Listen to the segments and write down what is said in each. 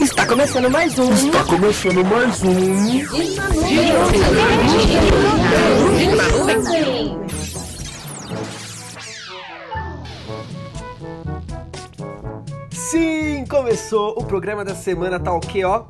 Está começando mais um. Está começando mais um. Sim, começou o programa da semana, tá ok, ó?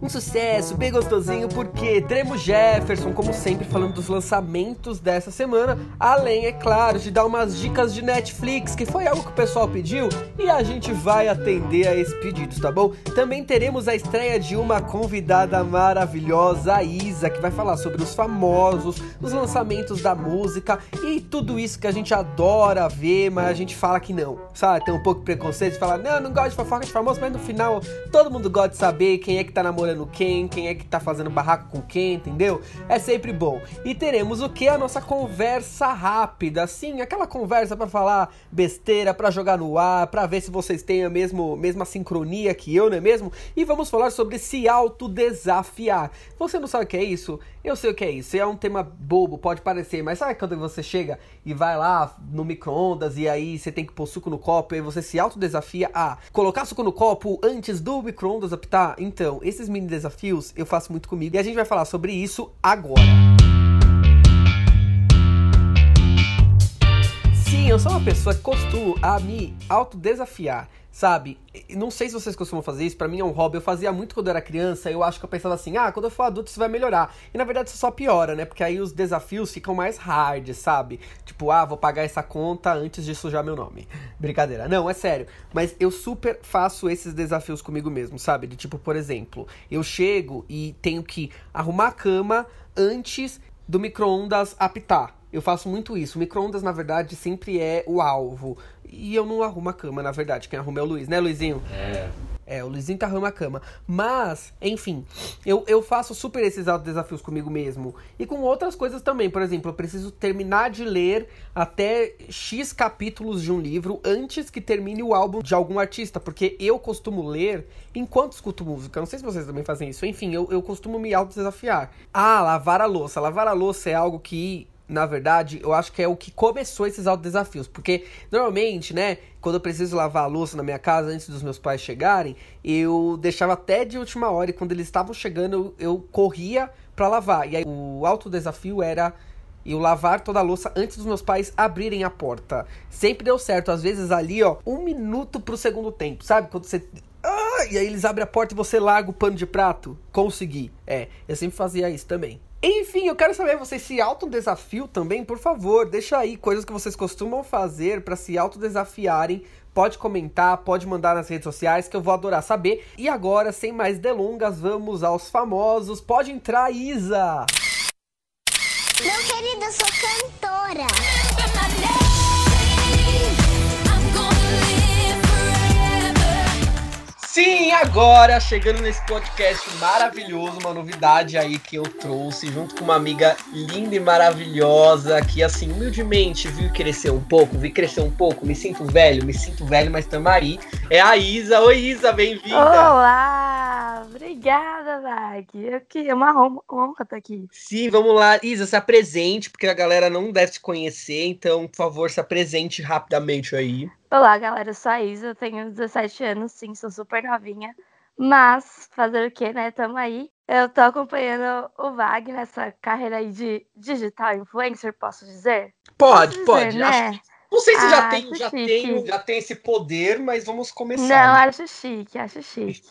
Um sucesso, bem gostosinho, porque teremos Jefferson, como sempre, falando dos lançamentos dessa semana, além, é claro, de dar umas dicas de Netflix, que foi algo que o pessoal pediu, e a gente vai atender a esses pedidos, tá bom? Também teremos a estreia de uma convidada maravilhosa, a Isa, que vai falar sobre os famosos, os lançamentos da música e tudo isso que a gente adora ver, mas a gente fala que não, sabe? Tem um pouco de preconceito de falar, não, não gosto de fofoca de famoso, mas no final todo mundo gosta de saber quem é que tá namorando quem, quem é que tá fazendo barraco com quem, entendeu? É sempre bom. E teremos o que? A nossa conversa rápida, sim, aquela conversa para falar besteira, para jogar no ar, para ver se vocês têm a mesmo, mesma sincronia que eu, não é mesmo? E vamos falar sobre se autodesafiar. Você não sabe o que é isso? Eu sei o que é isso. É um tema bobo, pode parecer, mas sabe quando você chega e vai lá no micro-ondas e aí você tem que pôr suco no copo e você se autodesafia a colocar suco no copo antes do micro-ondas apitar? Então, esses mini desafios eu faço muito comigo e a gente vai falar sobre isso agora. Sim, eu sou uma pessoa que costumo a me autodesafiar sabe? Não sei se vocês costumam fazer isso, para mim é um hobby. Eu fazia muito quando eu era criança, eu acho que eu pensava assim: "Ah, quando eu for adulto isso vai melhorar". E na verdade isso só piora, né? Porque aí os desafios ficam mais hard, sabe? Tipo, ah, vou pagar essa conta antes de sujar meu nome. Brincadeira. Não, é sério. Mas eu super faço esses desafios comigo mesmo, sabe? De tipo, por exemplo, eu chego e tenho que arrumar a cama antes do micro-ondas apitar. Eu faço muito isso. O micro-ondas, na verdade, sempre é o alvo. E eu não arrumo a cama, na verdade. Quem arruma é o Luiz, né, Luizinho? É. É, o Luizinho que arruma a cama. Mas, enfim, eu, eu faço super esses desafios comigo mesmo. E com outras coisas também. Por exemplo, eu preciso terminar de ler até X capítulos de um livro antes que termine o álbum de algum artista. Porque eu costumo ler enquanto escuto música. Não sei se vocês também fazem isso. Enfim, eu, eu costumo me autodesafiar. Ah, lavar a louça. Lavar a louça é algo que na verdade, eu acho que é o que começou esses autodesafios. Porque, normalmente, né, quando eu preciso lavar a louça na minha casa antes dos meus pais chegarem, eu deixava até de última hora e quando eles estavam chegando, eu, eu corria para lavar. E aí o autodesafio era eu lavar toda a louça antes dos meus pais abrirem a porta. Sempre deu certo. Às vezes ali, ó, um minuto pro segundo tempo, sabe? Quando você. Ah, e aí eles abrem a porta e você larga o pano de prato. Consegui. É, eu sempre fazia isso também. Enfim, eu quero saber, vocês se autodesafio também? Por favor, deixa aí coisas que vocês costumam fazer para se autodesafiarem. Pode comentar, pode mandar nas redes sociais que eu vou adorar saber. E agora, sem mais delongas, vamos aos famosos. Pode entrar, Isa! Meu querido, eu sou cantora. Sim, agora chegando nesse podcast maravilhoso, uma novidade aí que eu trouxe junto com uma amiga linda e maravilhosa que assim, humildemente viu crescer um pouco, vi crescer um pouco, me sinto velho, me sinto velho, mas tamo aí. É a Isa. Oi, Isa, bem-vinda. Olá, obrigada, Mag. Eu que é uma honra, estar aqui. Sim, vamos lá, Isa, se apresente, porque a galera não deve te conhecer, então, por favor, se apresente rapidamente aí. Olá, galera, eu sou a Isa, eu tenho 17 anos, sim, sou super novinha. Mas, fazer o quê, né? Tamo aí. Eu tô acompanhando o Vag nessa carreira aí de digital influencer, posso dizer? Pode, Posso pode. dizer, Acho né? que- não sei se já Ah, tem, acho já chique. tem, já tem esse poder, mas vamos começar. Não, né? acho chique, acho chique.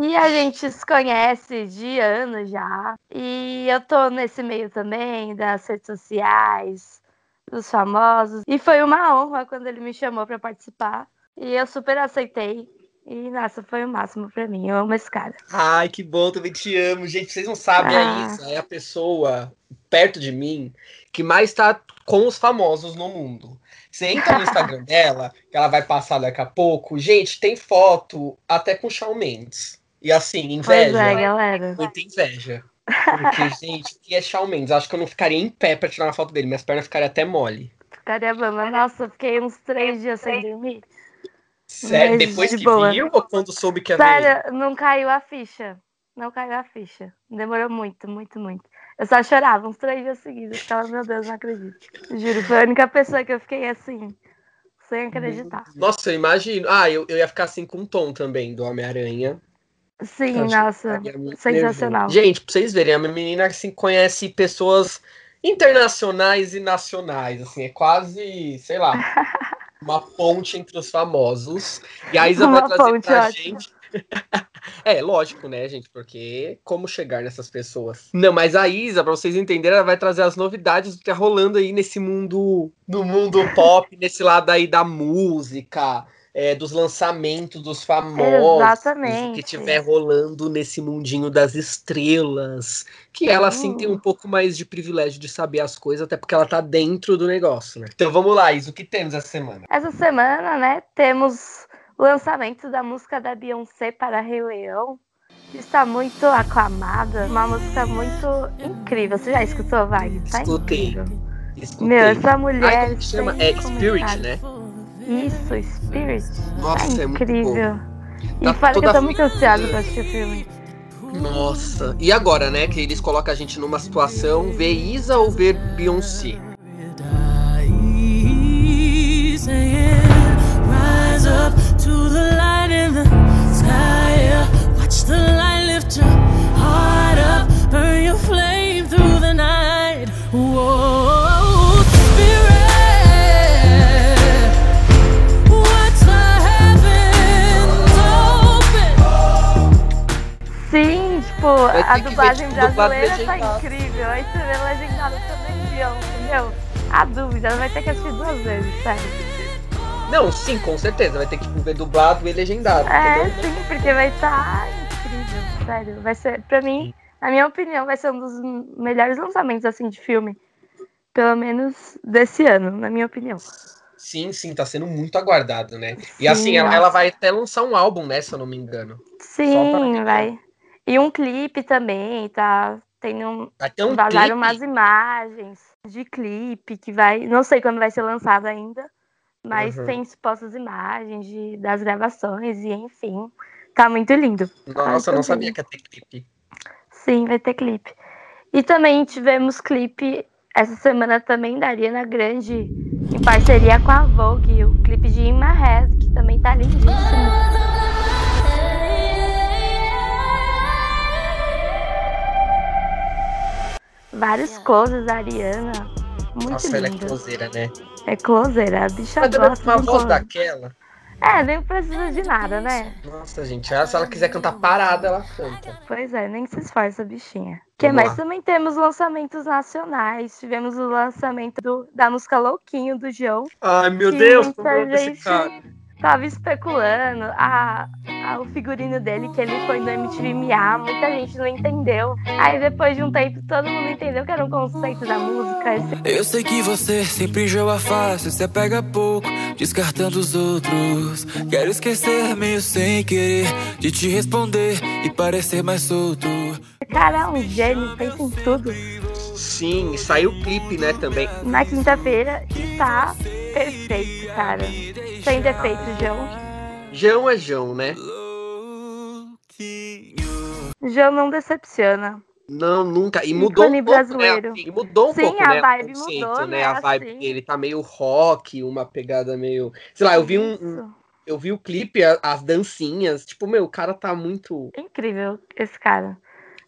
E a gente se conhece de anos já. E eu tô nesse meio também das redes sociais, dos famosos. E foi uma honra quando ele me chamou pra participar. E eu super aceitei. E, nossa, foi o máximo pra mim. Eu amo esse cara. Ai, que bom, também te amo. Gente, vocês não sabem, a Ah. Isa é a pessoa perto de mim que mais tá com os famosos no mundo. Você entra no Instagram dela, que ela vai passar daqui a pouco. Gente, tem foto até com Shawn Mendes. E assim, Pois inveja. é, galera. Muita inveja. Porque, gente, o que é Shawn Mendes? Acho que eu não ficaria em pé pra tirar uma foto dele. Minhas pernas ficariam até mole. Ficaria mas nossa, eu fiquei uns três dias sem dormir. Sério, Mas depois de que boa. viu ou quando soube que ia ver? Sério, não caiu a ficha. Não caiu a ficha. Demorou muito, muito, muito. Eu só chorava uns três dias seguidos. Eu ficava, meu Deus, não acredito. Juro, foi a única pessoa que eu fiquei assim, sem acreditar. Nossa, eu imagino. Ah, eu, eu ia ficar assim com um tom também do Homem-Aranha. Sim, acho que nossa, muito sensacional. nervoso. Gente, pra vocês verem, a minha menina assim, conhece pessoas internacionais e nacionais. Assim, é quase, sei lá, uma ponte entre os famosos. E a Isa vai Uma trazer ponte, pra ótimo. gente. é, lógico, né, gente? Porque como chegar nessas pessoas? Não, mas a Isa, pra vocês entenderem, ela vai trazer as novidades do que tá rolando aí nesse mundo, no mundo pop, nesse lado aí da música, é, dos lançamentos dos famosos, Exatamente. que tiver rolando nesse mundinho das estrelas, que ela assim tem um pouco mais de privilégio de saber as coisas, até porque ela tá dentro do negócio, né? Então vamos lá, Isa, o que temos essa semana? Essa semana, né, temos o lançamento da música da Beyoncé para Rei Leão, que está muito aclamada, uma música muito incrível. Você já escutou, Wagner? Tá Escutei. incrível. Escutei. Meu, essa Ai, mulher. como que chama? É Spirit, né? Isso, Spirit. Nossa, é muito incrível. e Tá fora que eu tô muito ansiosa pra assistir o filme. Nossa. E agora, né? Que eles colocam a gente numa situação ver Isa ou ver Beyoncé. Watch the light lift your heart up, burn your flame a dublagem tipo, brasileira tá incrível. Aí você vê legendado também. Meu, a dúvida, ela vai ter que assistir duas vezes, sério. Não, sim, com certeza. Vai ter que ver dublado e legendado. É, entendeu? sim, porque vai estar incrível, sério. Vai ser, pra mim, na minha opinião, vai ser um dos melhores lançamentos, assim, de filme. Pelo menos desse ano, na minha opinião. Sim, sim, tá sendo muito aguardado, né? E Sim, assim, ela, ela vai até lançar um álbum, né? Se eu não me engano. Sim, vai. E um clipe também, tá? Tem um. Ter um vazaram clipe. umas imagens de clipe que vai. Não sei quando vai ser lançado ainda, mas Uhum. tem supostas imagens de, das gravações e enfim. Tá muito lindo. Nossa, eu não sabia que ia ter clipe. Sim, vai ter clipe. E também tivemos clipe essa semana também da Ariana Grande, em parceria com a Vogue, o clipe de In My Head, que também tá lindíssimo. Vários closes da Ariana. Muito Nossa, ela é closeira, né? É closer, a bicha Mas gosta com uma um voz daquela. É, nem precisa de nada, né? Nossa, gente, ela- se ela quiser cantar parada, ela canta. Pois é, nem se esforça, bichinha. O que mais? lá. Também temos lançamentos nacionais. Tivemos o lançamento do- da música Louquinho do João. Ai, meu Deus, muita gente cara. Tava especulando a, a- o figurino dele, que ele foi no MTV Miá, muita gente não entendeu. Aí depois de um tempo todo mundo entendeu que era um conceito da música. Eu sei que você sempre enjoa fácil, se apega pouco, descartando os outros. Quero esquecer meio sem querer de te responder e parecer mais solto. cara é um gênio, pensa em tudo. Sim, saiu o clipe, né, também. Na quinta-feira e tá perfeito, cara. Sem defeito, João. João é João, né? João não decepciona. Não, nunca. E mudou um pouco, brasileiro. né? assim, mudou um Sim, pouco, a né? vibe mudou, né? né, A vibe assim. dele tá meio rock, uma pegada meio. Sei lá, eu vi um. um- eu vi o clipe, a- as dancinhas. Tipo, meu, o cara tá muito. Incrível esse cara.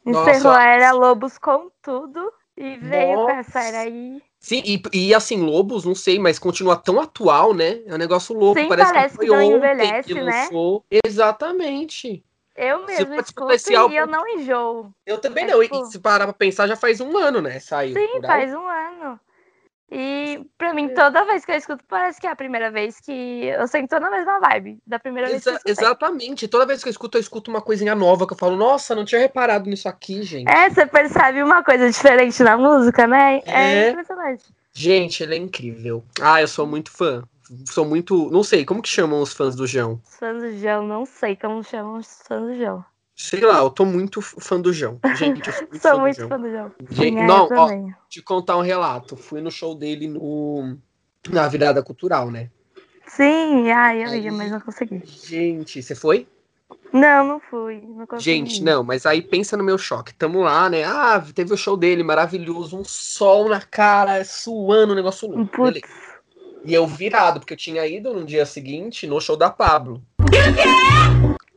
Nossa, Encerrou eu- a era Lobos com tudo e veio com essa Nossa. era aí. Sim, e, e assim, Lobos, não sei, mas continua tão atual, né? É um negócio louco. Sim, parece, parece que que não ontem envelhece, que né? Exatamente. Eu mesmo escuto esse álbum- e eu não enjoo. Eu também É, não. tipo- E se parar pra pensar, já faz um ano, né? Saiu. Sim, aí. faz um ano. E pra É. mim, toda vez que eu escuto, parece que é a primeira vez que eu sinto na mesma vibe. Da primeira vez que eu Exa- escutei. exatamente. Toda vez que eu escuto, eu escuto uma coisinha nova que eu falo, nossa, não tinha reparado nisso aqui, gente. É, você percebe uma coisa diferente na música, né? É, É. impressionante. Gente, ele é incrível. Ah, eu sou muito fã. Sou muito. Não sei, como que chamam os fãs do João? Os fãs do João, não sei como chamam os fãs do João. Sei lá, eu tô muito fã do João. Gente, eu sou muito Sou fã muito do João. fã do João. Gente, Sim, é, não, eu ó, te contar um relato. Fui no show dele no na virada cultural, né? Sim, ai, eu Aí- ia, mas não consegui. Gente, você foi? Não, não fui. Não consegui. Gente, não, mas aí pensa no meu choque. Tamo lá, né? Ah, teve o show dele, maravilhoso, um sol na cara, suando, um negócio louco. Putz. E eu virado, porque eu tinha ido no dia seguinte no show da Pablo.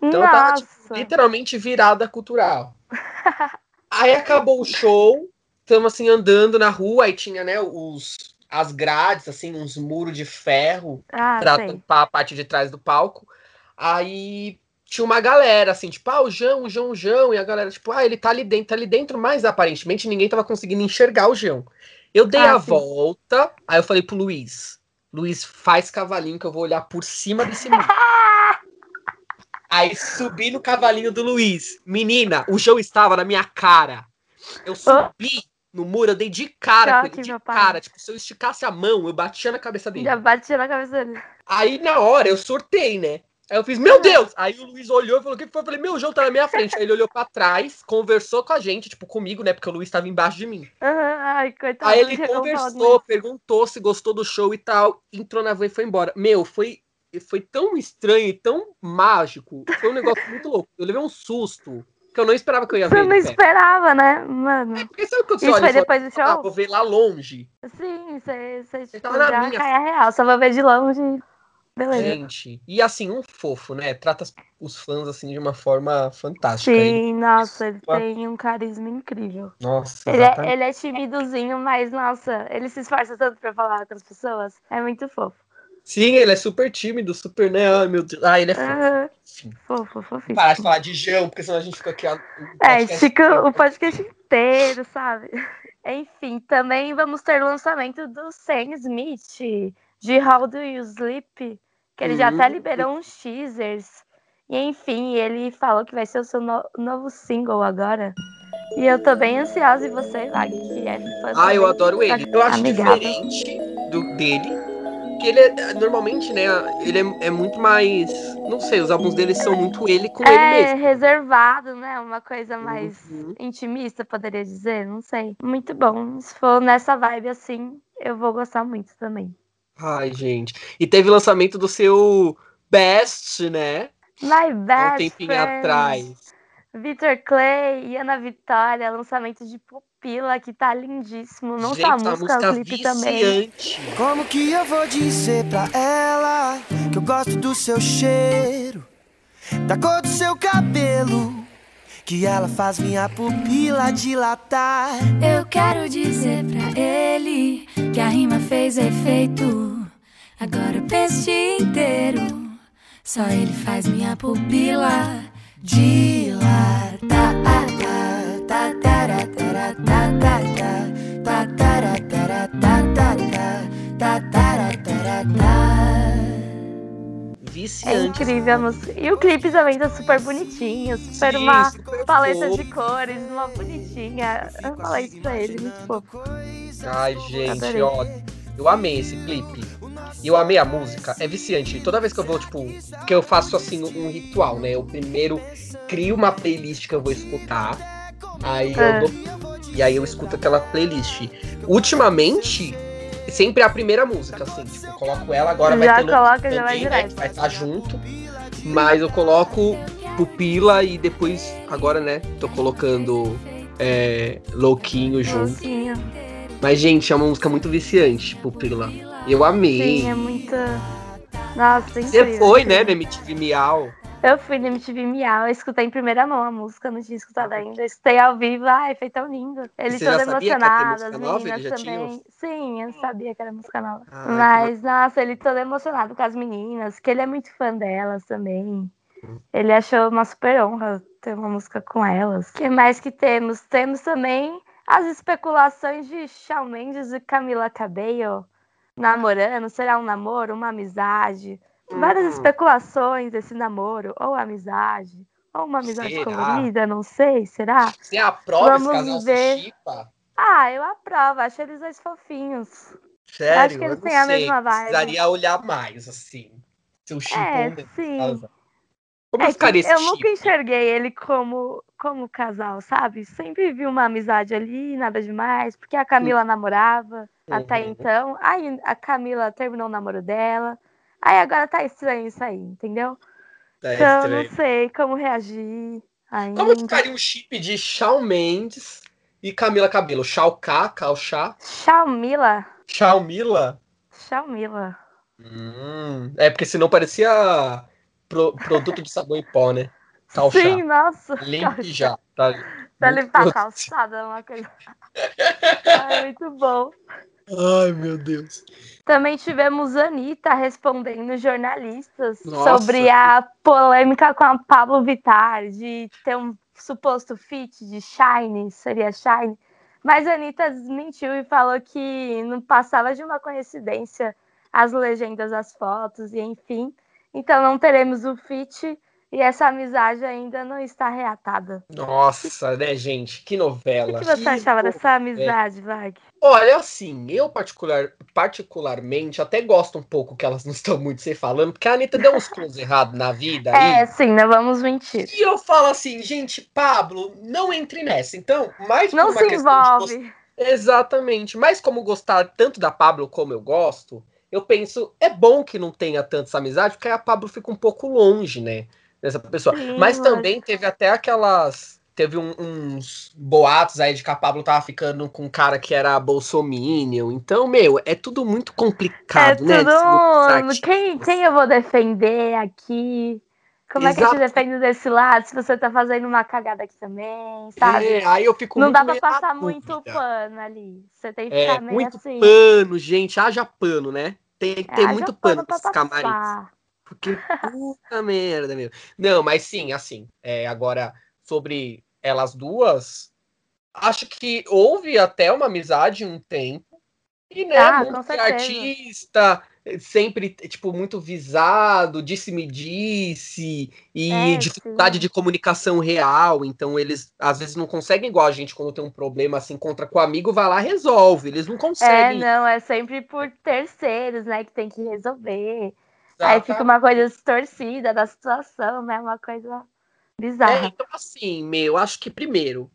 Então eu tava, tipo, Nossa. literalmente virada cultural. aí acabou o show, estamos assim andando na rua, aí tinha, né, os as grades, assim, uns muros de ferro Ah, pra tampar a parte de trás do palco. Aí tinha uma galera, assim, tipo, ah, o João, o João, o João, e a galera, tipo, ah, ele tá ali dentro, tá ali dentro, mas aparentemente ninguém tava conseguindo enxergar o João. Eu dei Ah, a sim. volta, aí eu falei pro Luiz, Luiz, faz cavalinho que eu vou olhar por cima desse muro. Aí subi no cavalinho do Luiz. Menina, o João estava na minha cara. Eu subi no muro, eu dei de cara com ele, de cara. Tipo, se eu esticasse a mão, eu batia na cabeça dele. Já batia na cabeça dele. Aí na hora eu sortei, né? Aí eu fiz, meu Deus! Aí o Luiz olhou e falou: o que foi? Eu falei, meu, o João tá na minha frente. Aí ele olhou pra trás, conversou com a gente, tipo, comigo, né? Porque o Luiz tava embaixo de mim. Aham, Ai, coitado. Aí ele chegou conversou, perguntou se gostou do show e tal, entrou na van e foi embora. Meu, foi, foi tão estranho e tão mágico. Foi um negócio muito louco. Eu levei um susto que eu não esperava que eu ia ver. Você ele não esperava, né, mano? Porque sabe quando você Isso olha foi depois do ah, show? vou ver lá longe. Sim, você, você tipo, tava na já minha a real. Só vou ver de longe. Beleza. Gente, e assim, um fofo, né? Trata os fãs assim de uma forma fantástica. Ele- Sim, nossa, ele Uma- tem um carisma incrível. Nossa, Ele é, ele é timidozinho, mas, nossa, ele se esforça tanto pra falar com as pessoas. É muito fofo. Sim, ele é super tímido, super, né? Ai, meu Deus. Ah, ele é fofo. Enfim. fofo, fofinho. Parar de falar de João, porque senão a gente fica aqui. o É, podcast fica o podcast inteiro, sabe? Enfim, também vamos ter o lançamento do Sam Smith, de How Do You Sleep, que ele já até Hum. liberou uns teasers. E enfim, ele falou que vai ser o seu no- novo single agora. E eu tô bem ansiosa, e você, Vag, que é fã Ah, eu adoro ele. Eu acho amigável. diferente do dele. Que ele é, normalmente, né? Ele é, é muito mais. Não sei, os álbuns dele são muito ele com ele É, mesmo. reservado, né? Uma coisa mais Uhum. intimista, poderia dizer. Não sei. Muito bom. Se for nessa vibe assim, eu vou gostar muito também. Ai, gente. E teve lançamento do seu Best, né? My Há um Best tempinho Friends, atrás. Vitor Clay e Ana Vitória, lançamento de Pupila, que tá lindíssimo. Não gente, só a música, música o clipe também. Como que eu vou dizer pra ela que eu gosto do seu cheiro, da cor do seu cabelo, que ela faz minha pupila dilatar? Eu quero dizer pra ele que a rima fez efeito. Agora eu penso o dia inteiro. Só ele faz minha pupila dilatar. É incrível a música. E o clipe também tá super bonitinho, super Sim, uma super paleta fofo. de cores, uma bonitinha. Eu falei isso pra ele, muito fofo. Ai, gente, Adorei. ó. Eu amei esse clipe. E eu amei a música. É viciante. Toda vez que eu vou, tipo, que eu faço assim um ritual, né? Eu primeiro crio uma playlist que eu vou escutar. Aí É. eu dou, E aí eu escuto aquela playlist. Ultimamente, sempre é a primeira música, assim. Tipo, eu coloco ela, agora vai Já ter novo coloca, já vai né, vai estar junto. Mas eu coloco pupila e depois, agora, né? Tô colocando é, louquinho junto. Docinho. Mas, gente, é uma música muito viciante, Pupila. Eu amei. Sim, é muito. Nossa, Você foi, né, na MTV Miau. Eu fui na MTV Miau, eu escutei em primeira mão a música, não tinha escutado ainda. Eu escutei ao vivo, ai, foi tão lindo. Ele você todo já sabia que ia ter emocionado, música as meninas já tinha? também. Sim, eu sabia que era música nova. Que Mas, nossa, ele todo emocionado com as meninas, que ele é muito fã delas também. Ele achou uma super honra ter uma música com elas. O que mais que temos? Temos também as especulações de Shawn Mendes e Camila Cabello namorando. Será um namoro, uma amizade? Várias especulações desse namoro, ou amizade, ou uma amizade Será? colorida, não sei, será? Você aprova esse Vamos casal ver. se chipa? Ah, eu aprovo, acho eles dois fofinhos. Sério? Acho que eles eu têm a mesma vibe. Precisaria olhar mais, assim. Se eu chipo É, sim. Como É eu ficaria esse eu nunca chip? enxerguei ele como, como casal, sabe? Sempre vi uma amizade ali, nada demais, porque a Camila namorava até Uhum. então. Aí a Camila terminou o namoro dela. Aí agora tá estranho isso aí, entendeu? Tá então eu estranho. não sei como reagir ainda. Como ficaria um chip de Shawn Mendes e Camila Cabelo? Shao K, Kao Chá? Shalmila? Shawn Mila? Chamila. Hum, é porque senão parecia pro- produto de sabão em pó, né? Calchá. Sim, nossa. Limpe já. Tá, Pra limpar a calçada, uma coisa. Ai, muito bom. Ai, meu Deus. Também tivemos Anitta respondendo jornalistas Nossa. sobre a polêmica com a Pablo Vittar de ter um suposto feat de Shine, seria Shine. Mas a Anitta desmentiu e falou que não passava de uma coincidência as legendas das fotos e enfim. Então não teremos o feat e essa amizade ainda não está reatada. Nossa, né, gente? Que O novela. que, que você achava no- dessa amizade, Vag? Olha, assim, eu particular, particularmente até gosto um pouco que elas não estão muito se falando, porque a Anitta deu uns close errados na vida É, aí. sim, não vamos mentir. E eu falo assim, gente, Pablo, não entre nessa. Então, mais por Não uma se envolve. Exatamente. Mas como gostar tanto da Pablo como eu gosto, eu penso, é bom que não tenha tanta essa amizade, porque aí a Pablo fica um pouco longe, né? Dessa pessoa. Sim, Mas também teve até aquelas. Teve um- uns boatos aí de que a Pablo tava ficando com um cara que era bolsominion. Então, meu, é tudo muito É complicado, né? mundo dos tudo. Quem, quem eu vou defender aqui? Como é que eu te Exato. defendo desse lado? Se você tá fazendo uma cagada aqui também, sabe? É, aí eu fico não muito dá pra passar muito dúvida. pano ali. Você tem que É, ficar meio muito assim. pano, gente. Haja pano, né? Tem que É, ter muito pano pra nesses camarins. Porque puta merda, meu. Não, mas sim, assim, é, agora sobre elas duas, acho que houve até uma amizade um tempo. E, né, Ah, certeza. artista, sempre, tipo, muito visado, disse-me disse, e É, dificuldade sim. de comunicação real. Então, eles às vezes não conseguem, igual a gente, quando tem um problema assim, contra com o amigo, vai lá e resolve. Eles não É, conseguem. não, é sempre por terceiros, né, que tem que resolver. Aí fica uma coisa distorcida da situação, né? Uma coisa É, bizarra. então assim, meu, acho que primeiro,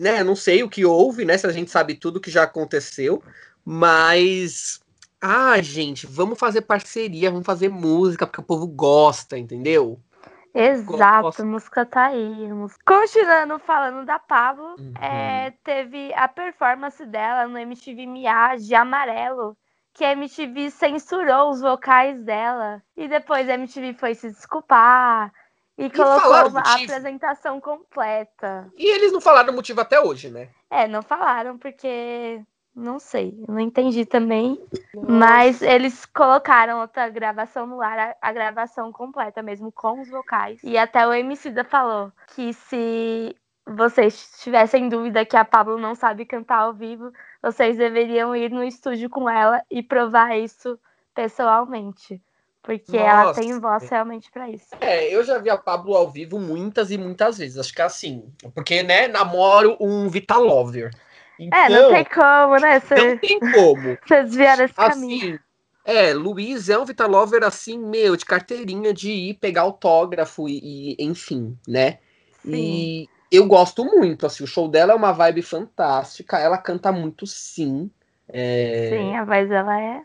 né, não sei o que houve, né, se a gente sabe tudo que já aconteceu, mas ah, gente, vamos fazer parceria, vamos fazer música porque o povo gosta, entendeu? Exato, Gosto. a música tá aí. música- Continuando falando da Pablo, Uhum. é, teve a performance dela no MTV Mia de Amarelo, que a MTV censurou os vocais dela. E depois a MTV foi se desculpar e colocou o uma motivo? apresentação completa. E eles não falaram o motivo até hoje, né? É, não falaram porque não sei, não entendi também. Mas eles colocaram outra gravação no ar, a, a gravação completa mesmo, com os vocais. E até o Emicida falou que se vocês tivessem dúvida que a Pablo não sabe cantar ao vivo, vocês deveriam ir no estúdio com ela e provar isso pessoalmente. Porque ela Nossa. tem voz realmente pra isso. É, eu já vi a Pablo ao vivo muitas e muitas vezes, acho que é assim, porque, né, namoro um Vitalover. Então, É, não tem como, né? não Você tem como. você desviar esse caminho. Assim, é, Luiz é um Vitalover assim, meu, de carteirinha de ir pegar autógrafo e, e, enfim, né? E eu gosto muito, assim, o show dela é uma vibe fantástica, ela canta muito sim. É... Sim, a voz dela é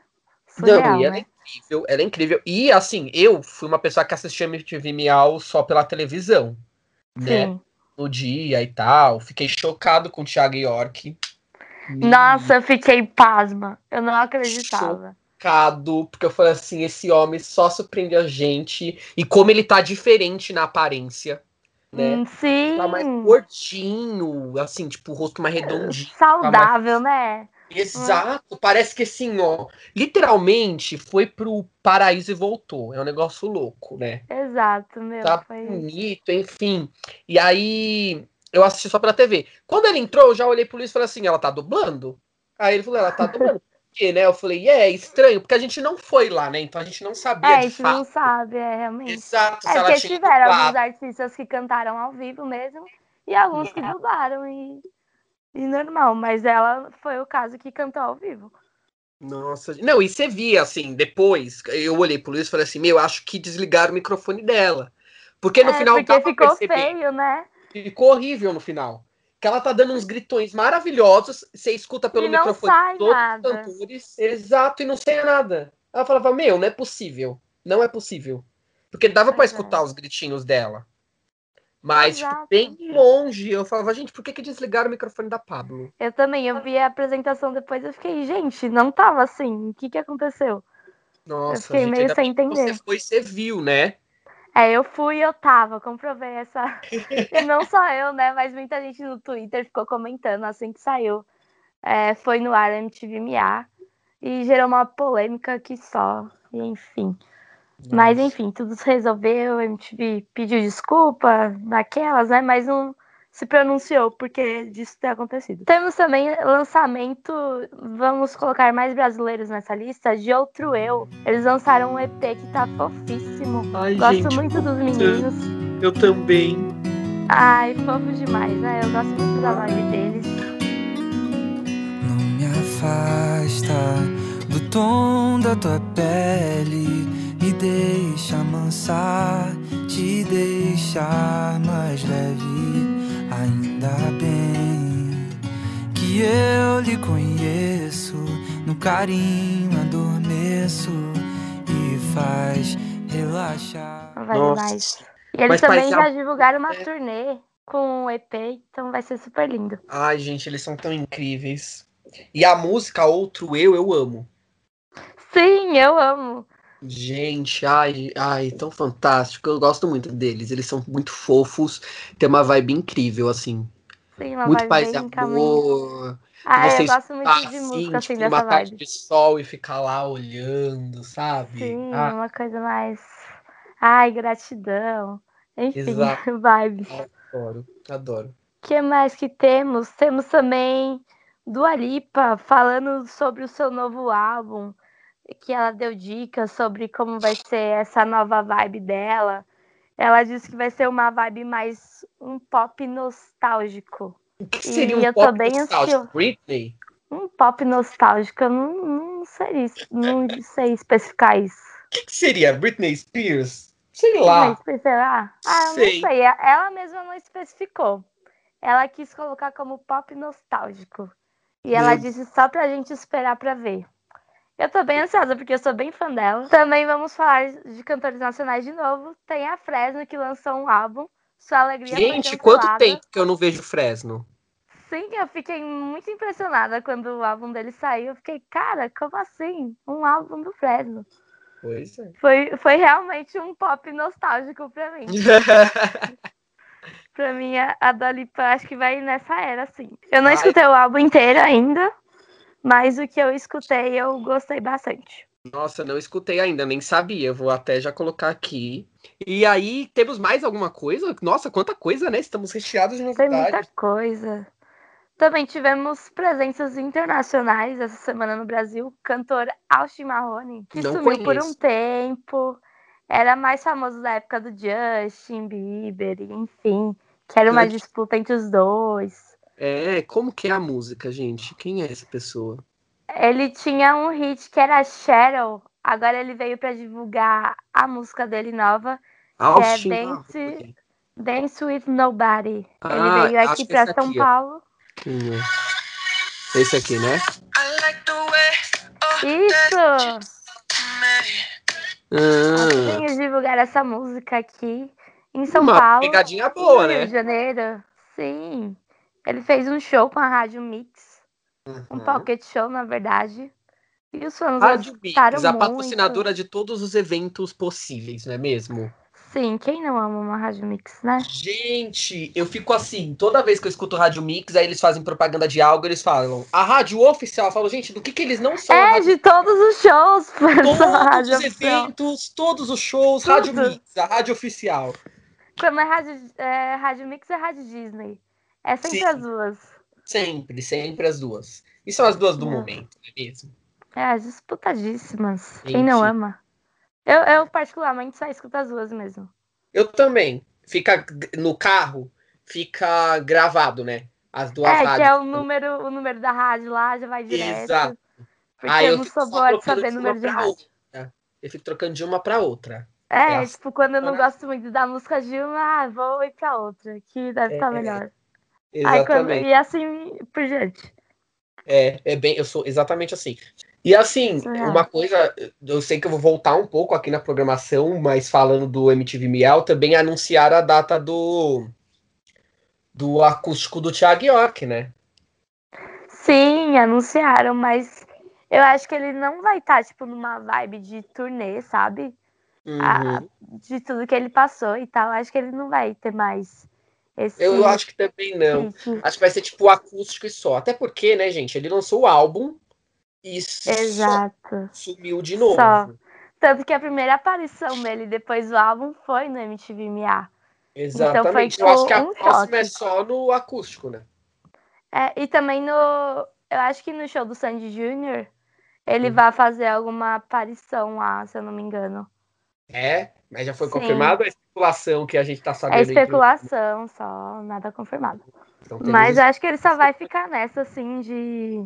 Não, surreal, e ela né? é incrível, ela é incrível. E assim, eu fui uma pessoa que assistia MTV Miau só pela televisão, né? Sim. No dia e tal. Fiquei chocado com o Thiago York. Nossa, eu fiquei pasma. Eu não acreditava. chocado, porque eu falei assim, esse homem só surpreende a gente e como ele tá diferente na aparência, né? Hum, Sim. Tá mais gordinho, assim, tipo, o rosto mais redondinho. Saudável, né? Exato, parece que assim, ó, literalmente foi pro paraíso e voltou. É um negócio louco, né? Exato, meu. Tá bonito, enfim. E aí eu assisti só pela TV. Quando ele entrou, eu já olhei pro Luiz e falei assim, ela tá dublando? Aí ele falou, ela tá dublando. Quê, né? Eu falei, é, estranho, porque a gente não foi lá, né? Então a gente não sabia É, a gente não fato. sabe, é realmente. Exato, É se ela porque tinha tiveram alguns artistas que cantaram ao vivo mesmo e alguns que É. dublaram e, e normal, mas ela foi o caso que cantou ao vivo. Nossa, não, e você via assim, depois, eu olhei pro Luiz e falei assim, meu, acho que desligaram o microfone dela. Porque no é, final porque ficou perceber. feio, né? Ficou horrível no final. Que ela tá dando uns gritões maravilhosos, você escuta pelo E não microfone sai dos outros nada. cantores. Exato, e não sai nada. Ela falava, meu, não é possível. Não é possível. Porque dava pra Pois é. escutar os gritinhos dela. Mas tipo, bem longe. Eu falava, gente, por que, que desligaram o microfone da Pablo? Eu também, eu vi a apresentação depois, eu fiquei, gente, não tava assim, o que que aconteceu? Nossa, fiquei gente, meio sem entender. Você foi, você viu, né? É, eu fui e eu tava, comprovei essa. e não só eu, né? Mas muita gente no Twitter ficou comentando assim que saiu. É, foi no ar MTV MA e gerou uma polêmica que só. E enfim. Mas enfim, tudo se resolveu. A MTV pediu desculpa daquelas, né? Mas não se pronunciou porque disso ter acontecido. Temos também lançamento, vamos colocar mais brasileiros nessa lista, de Outro Eu. Eles lançaram um EP que tá fofíssimo. Ai, Gosto gente, muito dos meninos. eu também. Ai, fofo demais, né? Eu gosto muito da vibe deles. Não me afasta do tom da tua pele. Me deixa amansar, te deixar mais leve. Ainda bem que eu lhe conheço. No carinho adormeço e faz relaxar. Vai Nossa. demais. E eles Mas também parece já a- divulgaram uma É. turnê com o EP, então vai ser super lindo. Ai, gente, eles são tão incríveis. E a música Outro Eu, eu amo. Sim, eu amo. Gente, ai, ai, tão fantástico. Eu gosto muito deles. Eles são muito fofos. Tem uma vibe incrível, assim. Sim, uma muito vibe paz e amor. Ah, eu gosto muito de assim, música assim tipo, dessa tarde vibe. de sol e ficar lá olhando, sabe? Sim, Ah, uma coisa mais. Ai, gratidão. Enfim, Exato. vibes. adoro, adoro. O que mais que temos? Temos também Dua Lipa falando sobre o seu novo álbum, que ela deu dicas sobre como vai ser essa nova vibe dela. Ela disse que vai ser uma vibe mais um pop nostálgico. O que E seria um eu tô pop bem nostálgico? Britney? Um pop nostálgico, eu não, não sei, isso- não sei especificar isso. O que, que seria? Britney Spears? Sei lá. sei lá. Ah, Sei. não sei. Ela mesma não especificou. Ela quis colocar como pop nostálgico. E ela disse só pra gente esperar pra ver. Eu tô bem ansiosa, porque eu sou bem fã dela. Também vamos falar de cantores nacionais de novo. Tem a Fresno, que lançou um álbum. Sua Alegria Gente, quanto tempo que eu não vejo Fresno? Sim, eu fiquei muito impressionada quando o álbum dele saiu. Eu fiquei, cara, como assim? Um álbum do Fresno. Pois é. Foi, foi realmente um pop nostálgico pra mim. Pra mim, a, a Dua Lipa acho que vai nessa era, sim. Eu não Vai. escutei o álbum inteiro ainda, mas o que eu escutei eu gostei bastante. Nossa, não escutei ainda, nem sabia. Vou até já colocar aqui. E aí, temos mais alguma coisa? Nossa, quanta coisa, né? Estamos recheados de Tem muita novidades. coisa. Também tivemos presenças internacionais essa semana no Brasil. Cantor Austin Marrone, que Não sumiu por um conheço. tempo. Era mais famoso da época do Justin Bieber, enfim. Que era uma disputa entre os dois. É, como que é a música, gente? Quem é essa pessoa? Ele tinha um hit que era Cheryl. Agora ele veio pra divulgar a música dele nova, Austin Dance- Marrone. Dance with Nobody. Ah, ele veio aqui que pra esse São aqui, ó. Paulo. Quem é? Esse aqui, né? Isso! Ah, Vim divulgar essa música aqui em São uma Paulo. pegadinha boa, no né? Rio de Janeiro. Sim. Ele fez um show com a Rádio Mix. Um Uhum. pocket show, na verdade. E os fãs Rádio Mix, a muito. patrocinadora de todos os eventos possíveis, não é mesmo? Sim, quem não ama uma Rádio Mix, né? Gente, eu fico assim, toda vez que eu escuto Rádio Mix, aí eles fazem propaganda de algo, eles falam, a rádio oficial, eu falo, gente, do que que eles não são? É, rádio de todos os shows. Todos rádio os oficial. eventos, todos os shows, Tudo. Rádio Mix, a rádio oficial. Quando é rádio, é rádio Mix é Rádio Disney. É sempre Sim. as duas. Sempre, sempre as duas. E são as duas do É. momento, não é mesmo? É, as disputadíssimas. Quem não Gente. ama? Eu, eu, particularmente, só escuto as duas mesmo. Eu também. Fica no carro, fica gravado, né? As duas é, que rádios. é o número, o número da rádio lá, já vai direto. Exato. Porque Aí eu eu não sou boa de saber número de rádio. outra. Eu fico trocando de uma pra outra. É, É tipo, quando eu não gosto muito da música de uma, ah, vou ir pra outra, que deve estar É, melhor. Aí, quando, Exatamente. e assim por diante. É, é bem, eu sou exatamente assim. E assim, Surreal. uma coisa, eu sei que eu vou voltar um pouco aqui na programação, mas falando do MTV Miau, também anunciaram a data do do acústico do Thiago York, né? Sim, anunciaram, mas eu acho que ele não vai estar, tipo, numa vibe de turnê, sabe? Ah, de tudo que ele passou e tal. Acho que ele não vai ter mais esse. Eu acho que também não. Acho que vai ser tipo acústico e só. Até porque, né, gente, ele lançou o álbum e Exato. sumiu de novo. Só. Tanto que a primeira aparição dele depois do álbum foi no MTV MA. Exatamente. Então eu foi, acho que a tipo, um próxima é choque. só no acústico, né? É, e também no. Eu acho que no show do Sandy Jr., ele Hum. vai fazer alguma aparição lá, se eu não me engano. É, mas já foi Sim. confirmado a especulação que a gente tá sabendo. É entre- especulação só, nada confirmado. Então, Mas isso. acho que ele só vai ficar nessa, assim, de,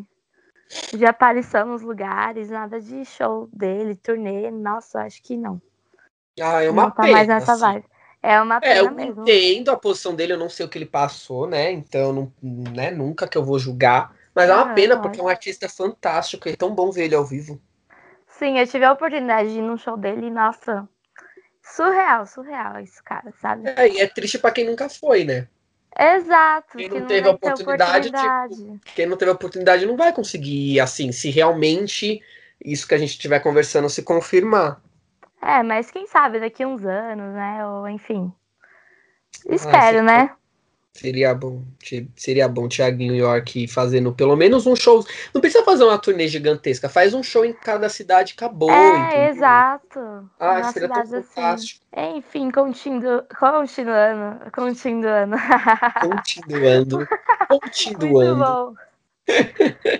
de aparição nos lugares, nada de show dele, turnê. Nossa, acho que não. Ah, é uma não tá pena. mais nessa assim. vibe. É uma É, pena eu mesmo. entendo a posição dele, eu não sei o que ele passou, né? Então, não, né, nunca que eu vou julgar. Mas é uma Ah, pena, porque é um artista fantástico, é tão bom ver ele ao vivo. Sim, eu tive a oportunidade de ir num show dele e, nossa, surreal, surreal esse cara, sabe? É, e é triste pra quem nunca foi, né? Exato, Quem que não não teve a ter oportunidade, tipo, oportunidade. Quem não teve a oportunidade não vai conseguir, assim, se realmente isso que a gente estiver conversando se confirmar. É, mas quem sabe daqui uns anos, né? Ou enfim. Ah, Espero, sim. né? Seria bom, seria bom Thiaguinho York fazendo pelo menos um show. Não precisa fazer uma turnê gigantesca, faz um show em cada cidade, acabou. é, entendeu? exato. Ah, Nas seria tão assim. fantástico. Enfim, continu... continuando, continuando. Continuando, Muito continuando. bom.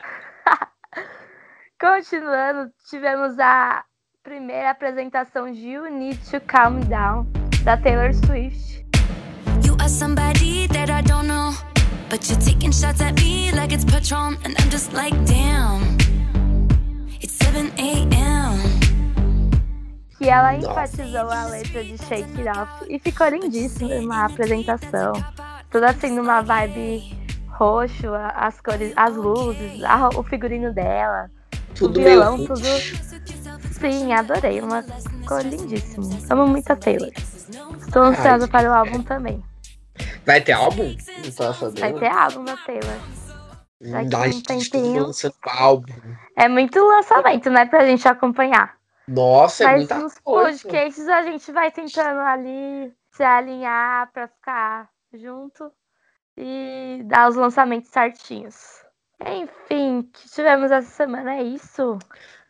continuando, tivemos a primeira apresentação de You Need to Calm Down, da Taylor Swift. You are somebody that I don't know. But you're taking shots at me like it's Patron. And I'm just like, damn. It's 7 a.m. que ela enfatizou a letra de Shake It Off e ficou lindíssima a apresentação. Tudo assim numa vibe roxo, a- as cores, as luzes, a o figurino dela, Tudo o violão, tudo. Sim, adorei, uma ficou lindíssimo. Amo muito a Taylor. Estou ansiosa Ai, para o álbum também. Vai ter álbum? Não tava sabendo. Vai ter álbum da Taylor. daqui Ai, um gente, todo tempinho. lançando álbum. É muito lançamento, né, pra gente acompanhar. Nossa, é Mas muita nos coisa. podcasts a gente vai tentando ali se alinhar pra ficar junto e dar os lançamentos certinhos. Enfim, o que tivemos essa semana é isso.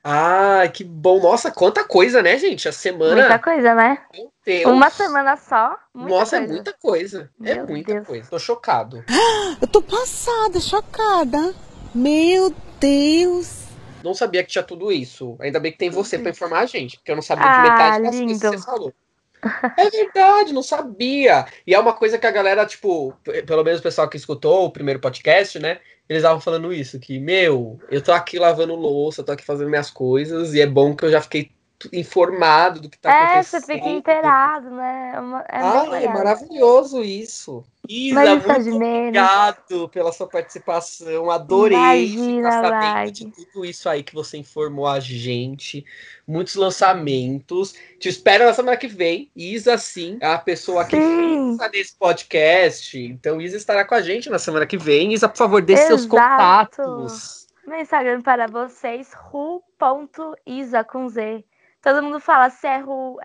Ah, que bom. Nossa, quanta coisa, né, gente? A semana. Muita coisa, né? Meu Deus. Uma semana só. muita Nossa, é coisa. muita coisa. é Meu muita Deus. coisa. Tô chocado. Eu tô passada, chocada. Meu Deus. Não sabia que tinha tudo isso. Ainda bem que tem você pra informar a gente, porque eu não sabia de Ah, metade das coisas que lindo. você falou. É verdade, não sabia. E é uma coisa que a galera, tipo, pelo menos o pessoal que escutou o primeiro podcast, né? Eles estavam falando isso, que, meu, eu tô aqui lavando louça, tô aqui fazendo minhas coisas, e é bom que eu já fiquei informado do que tá É, você acontecendo. fica inteirado, né? É, uma- é Ah, é maravilhoso isso. Isa, Mas isso é muito obrigado pela sua participação. Adorei Imagina, ficar sabendo de tudo isso aí que você informou a gente. Muitos lançamentos. Te espero na semana que vem. Isa, sim, é a pessoa que fixa nesse podcast. Então, Isa estará com a gente na semana que vem. Isa, por favor, dê seus Exato. contatos. Meu Instagram para vocês, ru.isa com Z. Todo mundo fala se é ru,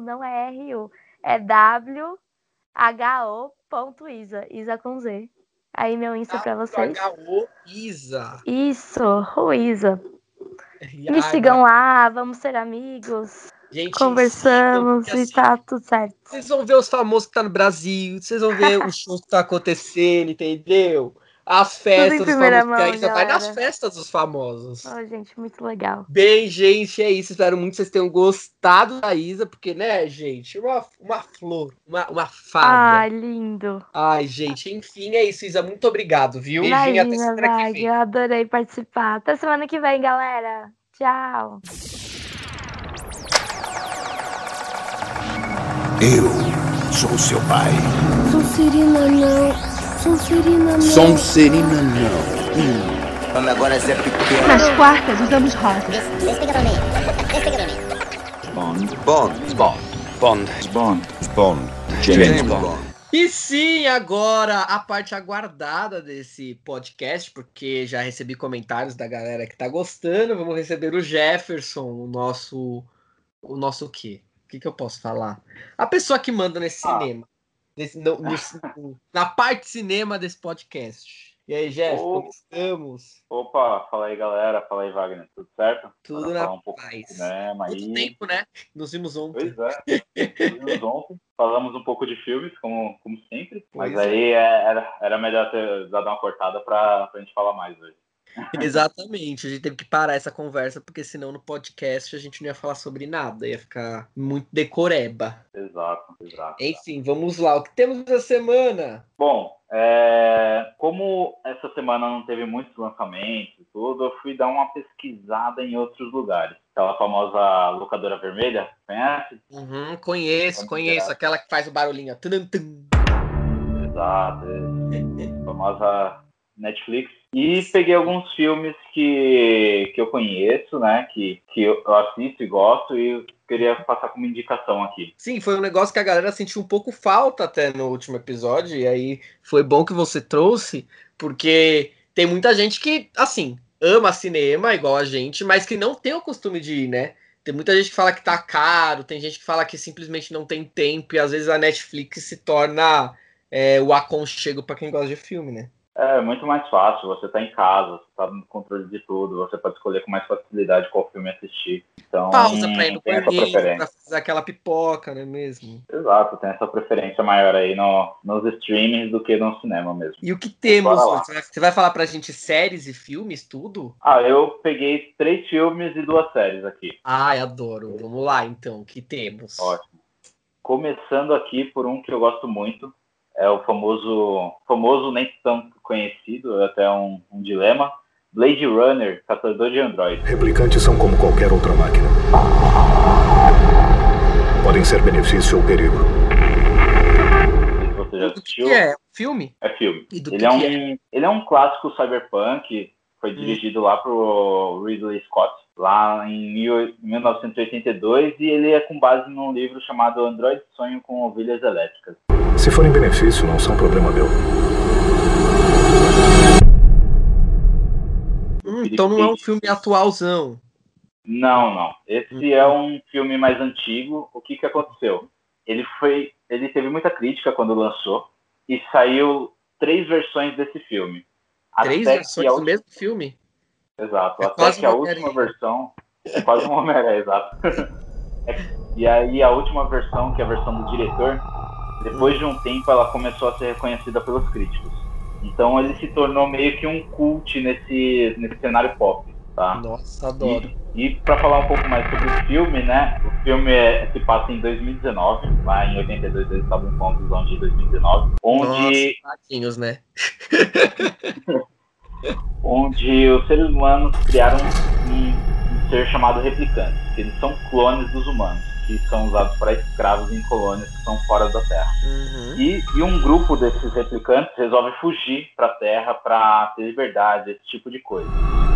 não é RU. É W-H-O.isa, isa com Z. Aí meu Insta para vocês. H.O. Isa. Isso. E, Me sigam lá, vamos ser amigos. gente, Conversamos sigam, porque, e assim, tá tudo certo. Vocês vão ver os famosos que tá no Brasil, vocês vão ver os shows que tá acontecendo, entendeu? As festas dos famosos, que a mão, Isa vai nas festas dos famosos. Oh, gente, muito legal. Bem, gente, é isso. Espero muito que vocês tenham gostado da Isa, porque, né, gente, uma, uma flor, uma, uma fada. Ai, lindo. Ai, gente, enfim, é isso, Isa. Muito obrigado, viu? Beijinho até semana que Vag, vem. eu adorei participar. Até semana que vem, galera. Tchau. Eu sou seu pai. Sonserina não. Sonserina não. Sonserina não. Hum, nome agora é Zé Pequeno. Nas quartas usamos rosas. Bond. Bond. Bond. Bond. Bond. Bond. James Bond. E sim, agora a parte aguardada desse podcast, porque já recebi comentários da galera que tá gostando. Vamos receber o Jefferson, o nosso. O nosso o quê? O que, que eu posso falar? A pessoa que manda nesse Ah. cinema. Nesse- no- no- na parte cinema desse podcast. E aí, Jefferson, Ô. como estamos? Opa, fala aí galera, fala aí Wagner, tudo certo? Tudo Bora na falar um paz. cinema Muito aí. tempo, né? Nos vimos ontem. Pois é, vimos ontem, falamos um pouco de filmes, como, como sempre, Pois mas aí é, era, era melhor ter dado uma cortada pra, pra gente falar mais hoje. Exatamente, a gente teve que parar essa conversa, porque senão no podcast a gente não ia falar sobre nada, ia ficar muito decoreba. Exato, exato. Enfim, vamos lá. O que temos essa semana? Bom, é, como essa semana não teve muitos lançamentos e tudo, eu fui dar uma pesquisada em outros lugares. Aquela famosa locadora vermelha, conhece? Uhum, conheço, conheço. Aquela que faz o barulhinho. Tum, tum. Exato, é. famosa Netflix. E peguei alguns filmes que, que eu conheço, né? Que, que eu assisto e gosto e queria passar como indicação aqui. Sim, foi um negócio que a galera sentiu um pouco falta até no último episódio, e aí foi bom que você trouxe, porque tem muita gente que, assim, ama cinema igual a gente, mas que não tem o costume de ir, né? Tem muita gente que fala que tá caro, tem gente que fala que simplesmente não tem tempo, e às vezes a Netflix se torna é, o aconchego pra quem gosta de filme, né? É muito mais fácil, você tá em casa, você tá no controle de tudo, você pode escolher com mais facilidade qual filme assistir. Então, Pausa pra ir no tem essa banheiro, preferência. pra fazer aquela pipoca, não é mesmo? Exato, tem essa preferência maior aí no, nos streamings do que no cinema mesmo. E o que temos? Você vai- falar pra gente séries e filmes, tudo? Ah, eu peguei três filmes e duas séries aqui. Ai, adoro. Vamos lá, então. O que temos? Ótimo. Começando aqui por um que eu gosto muito, é o famoso, famoso nem tão conhecido, é até um, um dilema, Blade Runner, Caçador de Android. Replicantes são como qualquer outra máquina. Podem ser benefício ou perigo. Você já que, assistiu. que é? Filme? É filme. E do Ele que, é, que um, é? ele é um clássico cyberpunk, foi dirigido lá pro Ridley Scott, lá em mil- 1982, e ele é com base num livro chamado Android Sonho com Ovelhas Elétricas. Se forem benefício, não são problema meu. Então não é um filme atualzão. Não, não. Esse é um filme mais antigo. O que, que aconteceu? Ele foi, ele teve muita crítica quando lançou e saiu três versões desse filme. Três Até versões do mesmo filme. Exato. É até que a última versão. É quase uma Homem-Aranha, exato. É- e aí a última versão, que é a versão do diretor, depois de um tempo ela começou a ser reconhecida pelos críticos. Então ele se tornou meio que um cult nesse, nesse cenário pop, tá? Nossa, adoro. E, e para falar um pouco mais sobre o filme, né? O filme é- se passa em 2019, lá em 82 eles estavam com a de 2019, onde Nossa, tadinhos, né? onde os seres humanos criaram um, um ser chamado replicantes, que eles são clones dos humanos, que são usados para escravos em colônias que são fora da Terra. Uhum. E, e um grupo desses replicantes resolve fugir para a Terra para ter liberdade, esse tipo de coisa.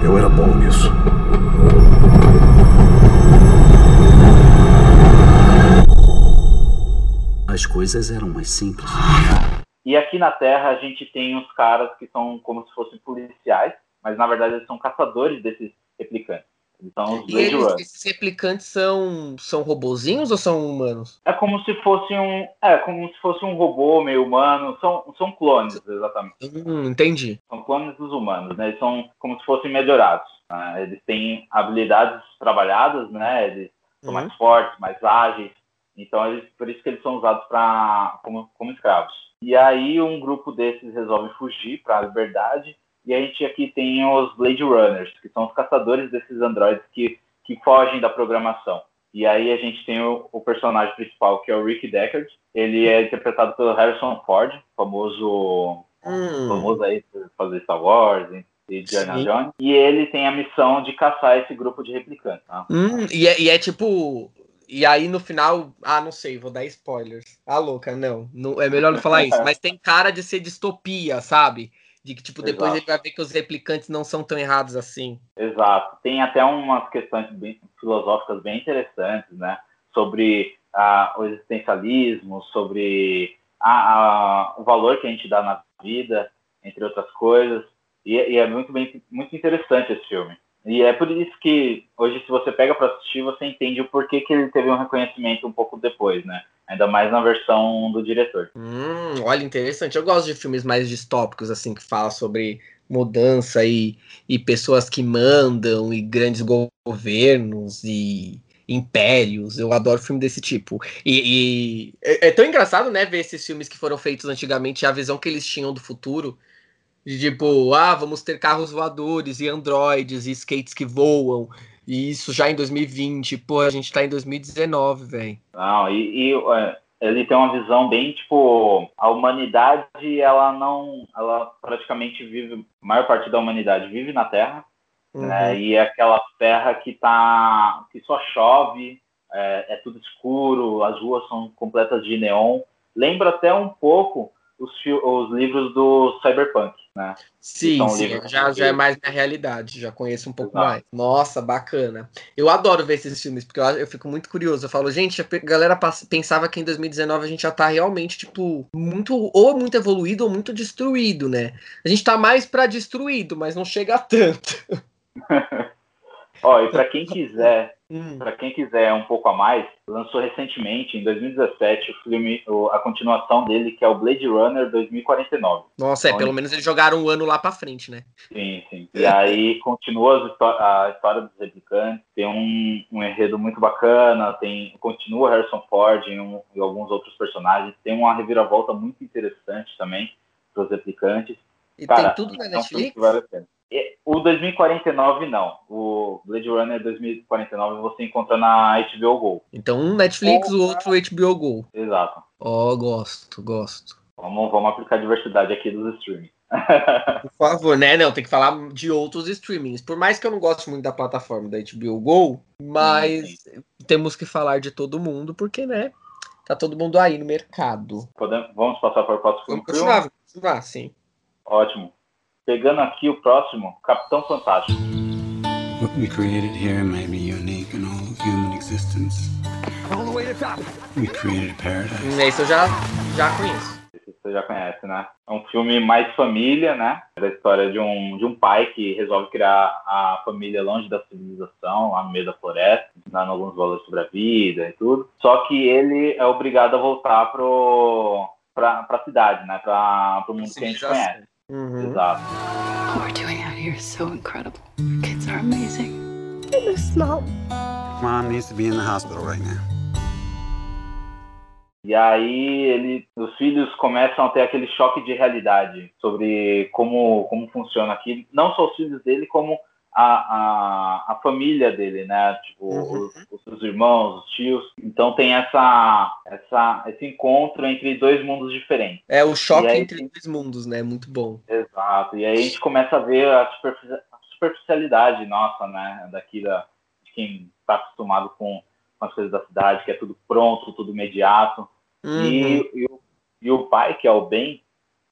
Eu era bom nisso. As coisas eram mais simples. E aqui na Terra a gente tem os caras que são como se fossem policiais, mas na verdade eles são caçadores desses replicantes. Os E eles, esses replicantes são, são robozinhos ou são humanos? É como se fosse um, é como se fosse um robô meio humano. São, são clones, exatamente. Hum, entendi. São clones dos humanos, né? Eles são como se fossem melhorados. né? Eles têm habilidades trabalhadas, né? Eles são Uhum. mais fortes, mais ágeis. Então, eles, por isso que eles são usados pra, como, como escravos. E aí, um grupo desses resolve fugir para a liberdade. E a gente aqui tem os Blade Runners, que são os caçadores desses androides que, que fogem da programação. E aí a gente tem o, o personagem principal, que é o Rick Deckard. Ele é interpretado pelo Harrison Ford, famoso Hum, famoso aí por fazer Star Wars e Sim. Jones. E ele tem a missão de caçar esse grupo de replicantes. Tá? hum, e, é, e é tipo. E aí no final. Ah, não sei, vou dar spoilers. Ah, louca, não. não é melhor não falar isso. Mas tem cara de ser distopia, sabe? De que, tipo, depois Exato. ele vai ver que os replicantes não são tão errados assim. Exato. Tem até umas questões bem filosóficas bem interessantes, né? Sobre ah, o existencialismo, sobre a- a- o valor que a gente dá na vida, entre outras coisas. E, e é muito, bem, muito interessante esse filme. E é por isso que hoje, se você pega para assistir, você entende o porquê que ele teve um reconhecimento um pouco depois, né? Ainda mais na versão do diretor. Hum, olha, interessante. Eu gosto de filmes mais distópicos, assim, que falam sobre mudança e, e pessoas que mandam, e grandes go- governos e impérios. Eu adoro filme desse tipo. E, e é, é tão engraçado, né, ver esses filmes que foram feitos antigamente, a visão que eles tinham do futuro. De tipo, ah, vamos ter carros voadores e androides e skates que voam. E isso já em 2020. Pô, a gente tá em 2019, velho. Não, e, e, é, ele tem uma visão bem tipo a humanidade ela não ela praticamente vive a maior parte da humanidade vive na Terra né, e é aquela terra que tá que só chove é, é tudo escuro as ruas são completas de neon lembra até um pouco os, os livros do Cyberpunk né Sim, sim, já, que- já é mais minha realidade, já conheço um pouco Exato. mais. Nossa, bacana. Eu adoro ver esses filmes, porque eu, eu fico muito curioso. Eu falo, gente, a galera pensava que em 2019 a gente já tá realmente, tipo, muito, ou muito evoluído ou muito destruído, né? A gente tá mais pra destruído, mas não chega a tanto. ó e para quem quiser Hum. Para quem quiser um pouco a mais, lançou recentemente, em 2017, o filme, a continuação dele, que é o Blade Runner 2049. Nossa, é, Onde- pelo menos eles jogaram um ano lá pra frente, né? Sim, sim. E aí continua a história dos replicantes, tem um, um enredo muito bacana, tem continua Harrison Ford e, um- e alguns outros personagens, tem uma reviravolta muito interessante também para os replicantes. E Cara, tem tudo na filme Netflix? vale a pena. E O 2049 não. O Blade Runner 2049 você encontra na HBO Go. Então um Netflix, o outro HBO Go. Exato. Ó, gosto, gosto. Vamos, vamos aplicar diversidade aqui dos streaming. Por favor, né? Não, tem que falar de outros streamings. Por mais que eu não goste muito da plataforma da HBO Go, mas temos que falar de todo mundo, porque, né? Tá todo mundo aí no mercado. Podemos, vamos passar para o próximo filme? Vamos continuar, vamos continuar, sim. Ótimo. Pegando aqui o próximo, Capitão Fantástico. What we created here may be unique in all human existence. All the way to top. We created a paradise. Hum, Esse eu já, já conheço. Esse você já conhece, né? É um filme mais família, né? Da história de um, de um pai que resolve criar a família longe da civilização, lá no meio da floresta, ensinando alguns valores sobre a vida e tudo. Só que ele é obrigado a voltar pro, pra, pra cidade, né? Pra, pro mundo que a gente conhece. Uhum. Exato. What we're doing out here is so incredible. Our kids are amazing. I miss mom. Mom needs to be in the hospital right now. E aí ele, os filhos começam a ter aquele choque de realidade sobre como, como funciona aqui. Não só os filhos dele, como a, a, a família dele, né? Tipo, os, os irmãos, os tios. Então tem essa, essa, esse encontro entre dois mundos diferentes. É o choque aí entre dois mundos, né? Muito bom. Exato. E aí a gente começa a ver a, superfici- a superficialidade nossa, né? Daqui da, de quem está acostumado com, com as coisas da cidade, que é tudo pronto, tudo imediato. Uhum. E, e, o, e o pai, que é o Ben,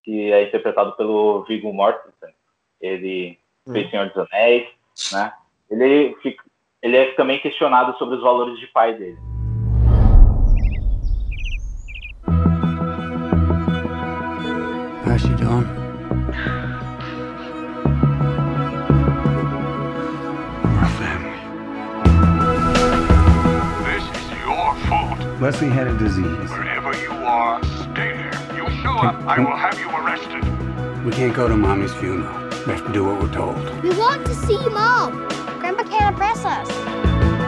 que é interpretado pelo Viggo Mortensen, ele fez Senhor dos Anéis, né? Ele, fica, ele é também questionado sobre os valores de pai dele. Leslie had a disease. Wherever you are, stay there. You show up, I will have you arrested. We can't go to mommy's funeral. We have to do what we're told. We want to see mom. Grandpa can't oppress us.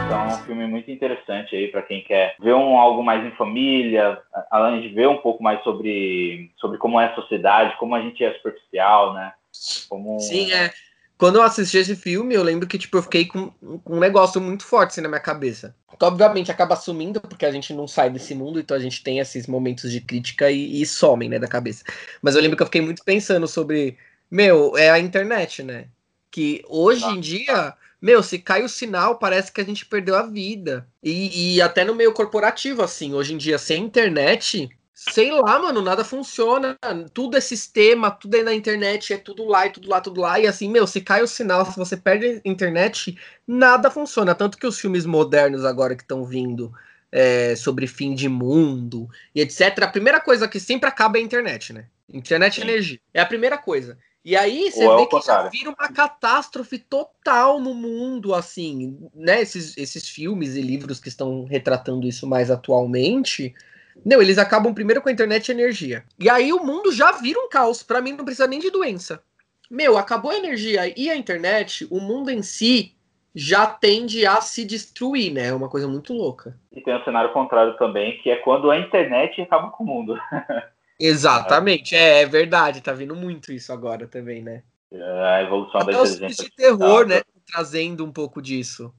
Então é um filme muito interessante aí para quem quer ver um algo mais em família, a- além de ver um pouco mais sobre, sobre como é a sociedade, como a gente é superficial, né? Como... Sim, é. Quando eu assisti esse filme, eu lembro que, tipo, eu fiquei com, com um negócio muito forte assim, na minha cabeça. Que, obviamente, acaba sumindo, porque a gente não sai desse mundo, então a gente tem esses momentos de crítica e, e somem, né, da cabeça. Mas eu lembro que eu fiquei muito pensando sobre, meu, é a internet, né? Que hoje em dia, meu, se cai o sinal, parece que a gente perdeu a vida. E, e até no meio corporativo, assim, hoje em dia, sem internet, Sei lá, mano, nada funciona. Tudo é sistema, tudo é na internet, é tudo lá e tudo lá, tudo lá. E assim, meu, se cai o sinal, se você perde a internet, nada funciona. Tanto que os filmes modernos agora que estão vindo é, sobre fim de mundo e etc. A primeira coisa que sempre acaba é a internet, né? Internet e energia. É a primeira coisa. E aí você Ou é vê o que já vira uma catástrofe total no mundo, assim, né? Esses, esses filmes e livros que estão retratando isso mais atualmente. Não, eles acabam primeiro com a internet e energia. E aí o mundo já vira um caos. Pra mim não precisa nem de doença. Meu, acabou a energia e a internet, o mundo em si já tende a se destruir, né? É uma coisa muito louca. E tem o cenário contrário também, que é quando a internet acaba com o mundo. Exatamente, é, é verdade, tá vindo muito isso agora também, né? É a evolução da Até filmes inteligência de terror, né? Trazendo um pouco disso.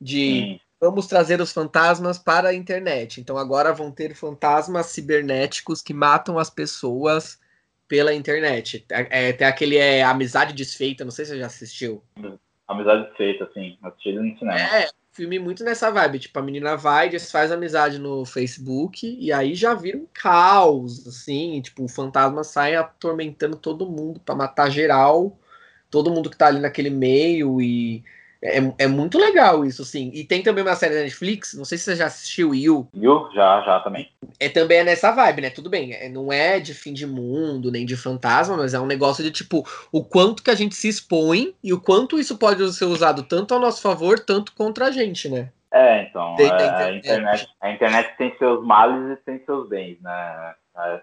De Sim. vamos trazer os fantasmas para a internet. Então agora vão ter fantasmas cibernéticos que matam as pessoas pela internet. É, tem aquele é, Amizade Desfeita, não sei se você já assistiu. Amizade feita, assim. Assisti no cinema. É, filme muito nessa vibe. Tipo, a menina vai, desfaz amizade no Facebook e aí já vira um caos, assim. Tipo, o fantasma sai atormentando todo mundo pra matar geral. Todo mundo que tá ali naquele meio e. É, é muito legal isso, assim. E tem também uma série da Netflix, não sei se você já assistiu, You. Viu? Já, já também. É também é nessa vibe, né? Tudo bem, é, não é de fim de mundo, nem de fantasma, mas é um negócio de tipo, o quanto que a gente se expõe e o quanto isso pode ser usado tanto ao nosso favor, tanto contra a gente, né? É, então, Tem é, da a, internet. internet, a internet tem seus males e tem seus bens, né? A,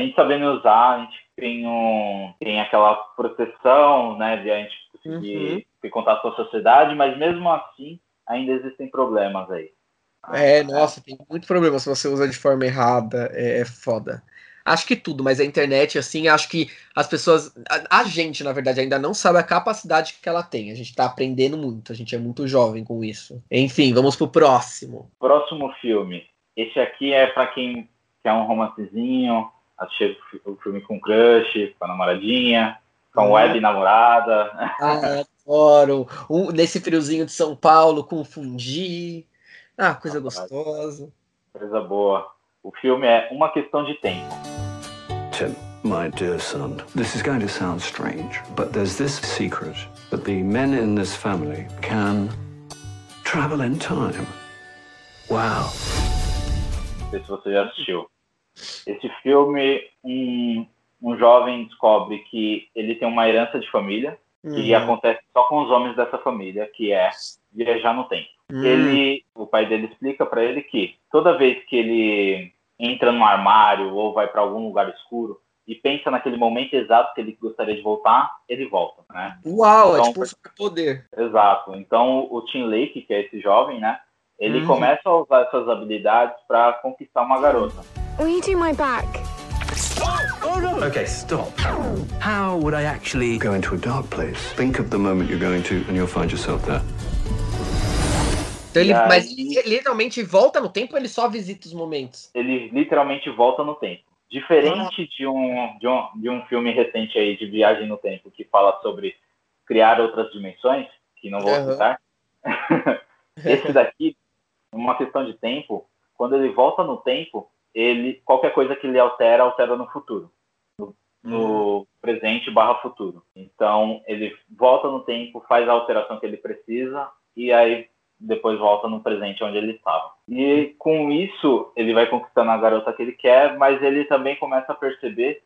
gente sabendo usar, a gente tem, um, tem aquela proteção, né, de a gente conseguir Uhum. contato com a sociedade, mas mesmo assim, ainda existem problemas aí. É, nossa, tem muito problema se você usa de forma errada, é, é foda. Acho que tudo, mas a internet, assim, acho que as pessoas. A, a gente, na verdade, ainda não sabe a capacidade que ela tem. A gente tá aprendendo muito, a gente é muito jovem com isso. Enfim, vamos pro próximo. Próximo filme. Esse aqui é pra quem quer um romancezinho, assistir fi- o filme com crush, com a namoradinha, com Uhum. web namorada. Ah, adoro. Um, nesse friozinho de São Paulo, com fundi. Ah, coisa gostosa. Coisa boa. O filme é Uma Questão de Tempo. Tim, my dear son, this is going to sound strange, but there's this secret that the men in this family can travel in time. Wow. Não sei se você já assistiu. Esse filme, um, um jovem descobre que ele tem uma herança de família que Uhum. acontece só com os homens dessa família, que é viajar no tempo. Hum. Ele, o pai dele explica pra ele que toda vez que ele entra num armário ou vai pra algum lugar escuro e pensa naquele momento exato que ele gostaria de voltar, ele volta, né? Uau, é Então, tipo um superpoder. Exato. Então o Tim Lake, que é esse jovem, né? Ele Uhum. começa a usar essas habilidades pra conquistar uma garota. You do my back? Okay, stop. How would I actually go into a dark place? Think of the moment you're going to, and you'll find yourself there. Então ele, aí- mas ele literalmente volta no tempo ou ele só visita os momentos? ele literalmente volta no tempo. Diferente de um, de um, de um filme recente aí de viagem no tempo que fala sobre criar outras dimensões, que não vou Aham. citar. Esse daqui, uma questão de tempo, quando ele volta no tempo, ele qualquer coisa que ele altera, altera no futuro. No, no presente barra futuro. Então, ele volta no tempo, faz a alteração que ele precisa e aí depois volta no presente onde ele estava. E com isso, ele vai conquistando a garota que ele quer, mas ele também começa a perceber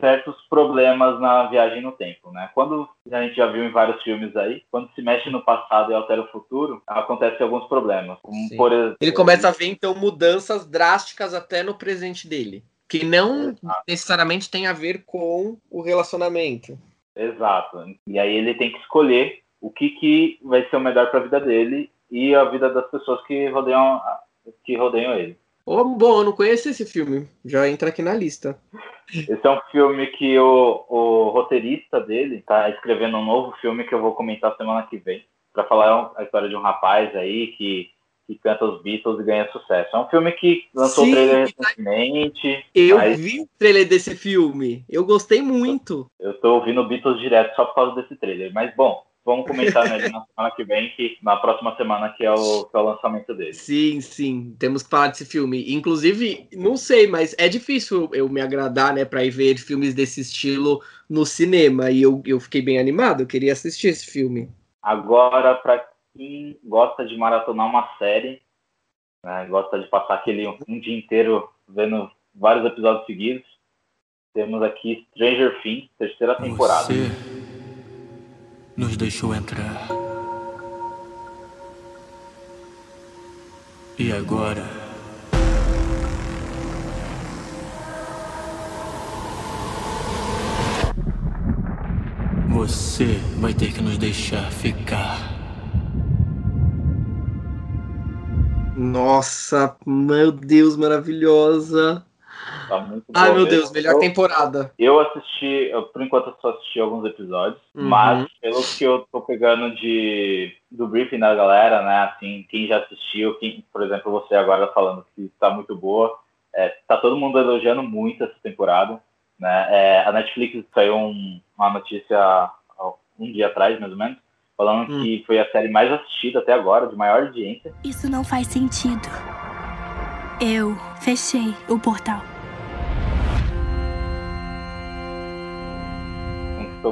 certos problemas na viagem no tempo, né? Quando a gente já viu em vários filmes aí, quando se mexe no passado e altera o futuro, acontecem alguns problemas. Como, Sim. por exemplo, Ele começa a ver, então, mudanças drásticas até no presente dele. Que não necessariamente tem a ver com o relacionamento. Exato. E aí ele tem que escolher o que, que vai ser o melhor para a vida dele e a vida das pessoas que rodeiam, que rodeiam ele. Oh, bom, eu não conheço esse filme. Já entra aqui na lista. Esse é um filme que o, o roteirista dele tá escrevendo um novo filme que eu vou comentar semana que vem. Para falar a história de um rapaz aí que, que canta os Beatles e ganha sucesso. É um filme que lançou Sim, o trailer recentemente. Eu mas vi o trailer desse filme. Eu gostei muito. Eu tô ouvindo Beatles direto só por causa desse trailer. Mas, bom, vamos comentar nele na semana que vem, que na próxima semana que é o, que é o lançamento dele. Sim, sim, temos que falar desse filme. Inclusive, não sei, mas é difícil eu me agradar, né, pra ir ver filmes desse estilo no cinema. E eu, eu fiquei bem animado, eu queria assistir esse filme. Agora, pra quem gosta de maratonar uma série, né, gosta de passar aquele um dia inteiro vendo vários episódios seguidos, temos aqui Stranger Things, terceira temporada. Você nos deixou entrar. E agora? Você vai ter que nos deixar ficar. Nossa, meu Deus, maravilhosa. Tá muito Ai, meu. Deus, melhor Eu- temporada. Eu assisti, eu, por enquanto eu só assisti alguns episódios, Uhum. mas pelo que eu tô pegando de do briefing da galera, né, assim, quem já assistiu, quem, por exemplo, você agora falando que tá muito boa, é, tá todo mundo elogiando muito essa temporada, né, é, a Netflix saiu um- uma notícia um dia atrás, mais ou menos, falando Hum. que foi a série mais assistida até agora, de maior audiência, Isso não faz sentido. Eu fechei o portal.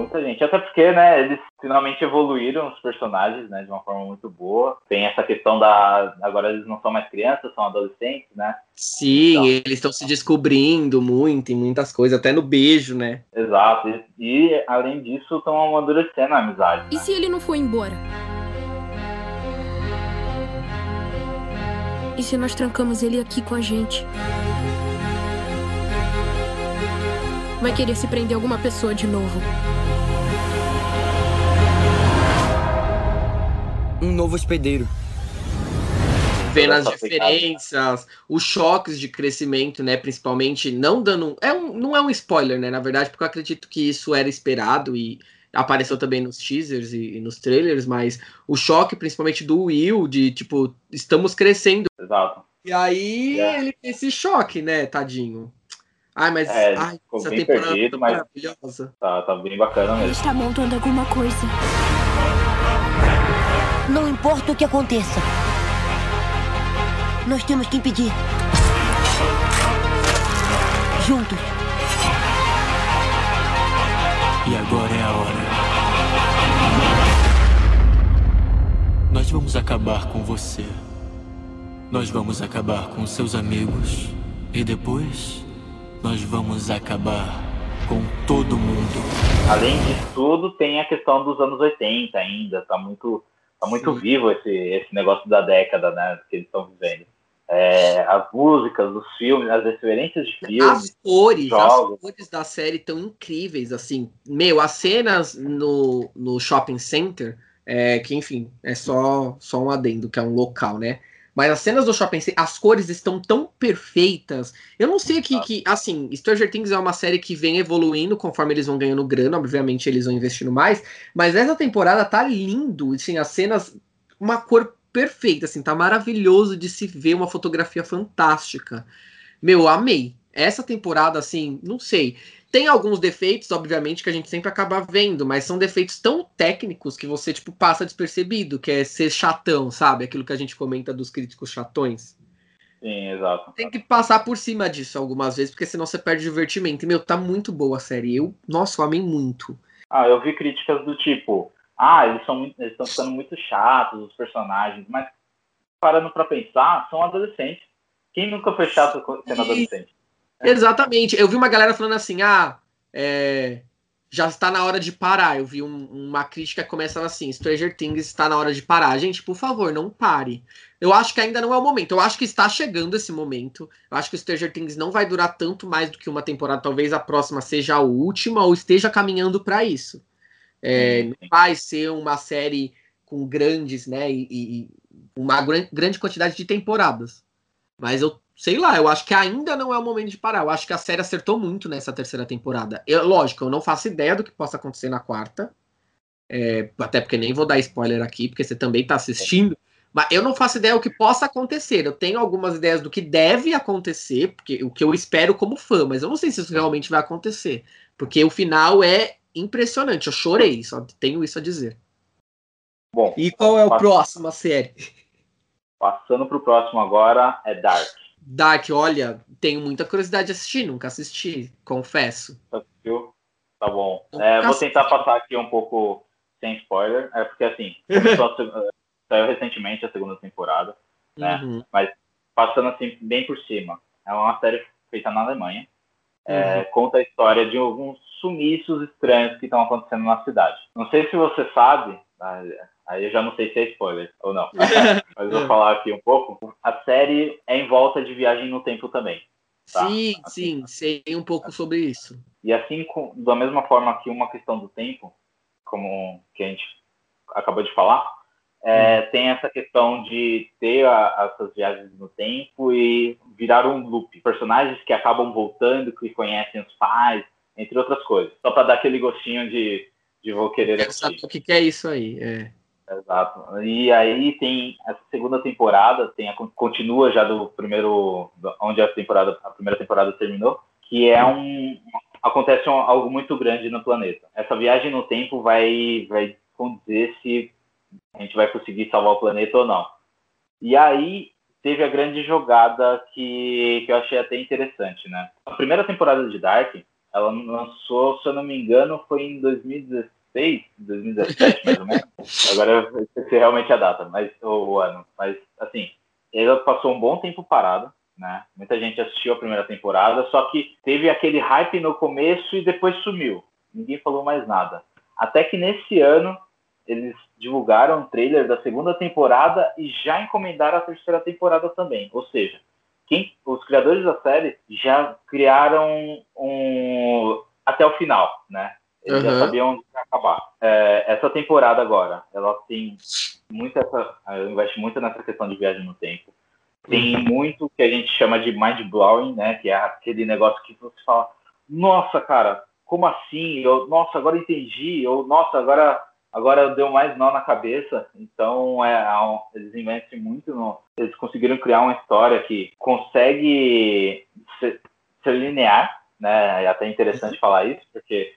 Muita gente. Até porque, né, eles finalmente evoluíram os personagens, né, de uma forma muito boa. Tem essa questão da. Agora eles não são mais crianças, são adolescentes, né? Sim, Então. eles estão se descobrindo muito em muitas coisas, até no beijo, né? Exato. E, e, além disso, estão amadurecendo a amizade. E se ele não for embora? E se nós trancamos ele aqui com a gente? Vai querer se prender a alguma pessoa de novo. Um novo hospedeiro. Vendo as diferenças, os choques de crescimento, né? Principalmente, não dando. É um, não é um spoiler, né? Na verdade, porque eu acredito que isso era esperado e apareceu também nos teasers e, e nos trailers, mas o choque, principalmente do Will, de tipo, estamos crescendo. Exato. E aí É. ele tem esse choque, né, tadinho? Ai, mas É, ai, ficou essa bem temporada perdido, tá mas- maravilhosa. Tá, tá bem bacana Ele mesmo. está montando alguma coisa. Não importa o que aconteça. Nós temos que impedir. Juntos. E agora é a hora. Nós vamos acabar com você. Nós vamos acabar com seus amigos. E depois, nós vamos acabar com todo mundo. Além de tudo, tem a questão dos anos 80 ainda. Tá muito, tá muito vivo esse, esse negócio da década, né? Que eles estão vivendo. É, as músicas, os filmes, as referências de filmes. As cores, jogos. as cores da série tão incríveis, assim. Meu, as cenas no, no shopping center, é, que enfim, é só, só um adendo, que é um local, né? Mas as cenas do shopping center, as cores estão tão perfeitas. Eu não sei que, que, assim, Stranger Things é uma série que vem evoluindo conforme eles vão ganhando grana, obviamente eles vão investindo mais, mas essa temporada tá lindo, assim, as cenas, uma cor perfeita, assim, tá maravilhoso de se ver, uma fotografia fantástica. Meu, amei. Essa temporada, assim, não sei. Tem alguns defeitos, obviamente, que a gente sempre acaba vendo, mas são defeitos tão técnicos que você, tipo, passa despercebido, que é ser chatão, sabe? Aquilo que a gente comenta dos críticos chatões. Sim, exato. Tem que passar por cima disso algumas vezes, porque senão você perde o divertimento. E, meu, tá muito boa a série. Eu, nossa, eu amei muito. Ah, eu vi críticas do tipo, ah, eles são muito, eles estão ficando muito chatos, os personagens, mas parando pra pensar, são adolescentes. Quem nunca foi chato sendo adolescente? Exatamente. Eu vi uma galera falando assim, ah, é, já está na hora de parar. Eu vi um- uma crítica que começava assim, Stranger Things está na hora de parar. Gente, por favor, não pare. Eu acho que ainda não é o momento. Eu acho que está chegando esse momento. Eu acho que o Stranger Things não vai durar tanto mais do que uma temporada. Talvez a próxima seja a última ou esteja caminhando para isso. É, não vai ser uma série com grandes, né, e, e uma gran- grande quantidade de temporadas. Mas eu sei lá, eu acho que ainda não é o momento de parar. Eu acho que a série acertou muito nessa terceira temporada. Eu, lógico, eu não faço ideia do que possa acontecer na quarta. É, até porque nem vou dar spoiler aqui, porque você também tá assistindo. Mas eu não faço ideia do que possa acontecer. Eu tenho algumas ideias do que deve acontecer, porque o que eu espero como fã, mas eu não sei se isso realmente vai acontecer. Porque o final é impressionante. Eu chorei, só tenho isso a dizer. Bom, E qual é o pass- próximo a série? Passando pro próximo agora é Dark. Dark, olha, tenho muita curiosidade de assistir, nunca assisti, confesso. Assistiu? Tá bom. É, vou tentar passar aqui um pouco sem spoiler. É porque assim, a saiu recentemente a segunda temporada, né? Uhum. Mas passando assim bem por cima. É uma série feita na Alemanha. É, Uhum. Conta a história de alguns sumiços estranhos que estão acontecendo na cidade. Não sei se você sabe, aí- eu já não sei se é spoiler ou não. Mas eu vou falar aqui um pouco. A série é em volta de viagem no tempo também. tá? Sim, sim, sei um pouco sobre isso. E assim, com- da mesma forma que uma questão do tempo, como que a gente acabou de falar, é, tem essa questão de ter essas viagens no tempo e virar um loop. Personagens que acabam voltando, que conhecem os pais, entre outras coisas. Só para dar aquele gostinho de, de vou querer assistir. o que, que é isso aí. É. Exato. E aí tem essa segunda temporada, tem a, continua já do primeiro, onde a temporada, a primeira temporada terminou, que é um acontece um- algo muito grande no planeta. Essa viagem no tempo vai vai dizer se a gente vai conseguir salvar o planeta ou não. E aí teve a grande jogada que, que eu achei até interessante, né? A primeira temporada de Dark, ela lançou, se eu não me engano, foi em 2016, 2017, mais ou menos. Agora eu esqueci realmente a data, mas o, o ano. Mas, assim, ela passou um bom tempo parada, né? Muita gente assistiu a primeira temporada, só que teve aquele hype no começo e depois sumiu. Ninguém falou mais nada. Até que nesse ano eles divulgaram um trailer da segunda temporada e já encomendaram a terceira temporada também. Ou seja, quem, os criadores da série já criaram um até o final, né? Eles já Uhum. sabiam onde ia acabar. É, essa temporada agora, ela tem muito essa, ela investe muito nessa questão de viagem no tempo. Tem muito que a gente chama de mind blowing, né? Que é aquele negócio que você fala, nossa, cara, como assim? Eu, nossa, agora entendi. Ou nossa, agora agora deu mais nó na cabeça. Então, é, é eles investem muito no. Eles conseguiram criar uma história que consegue ser, ser linear, né? É até interessante falar isso, porque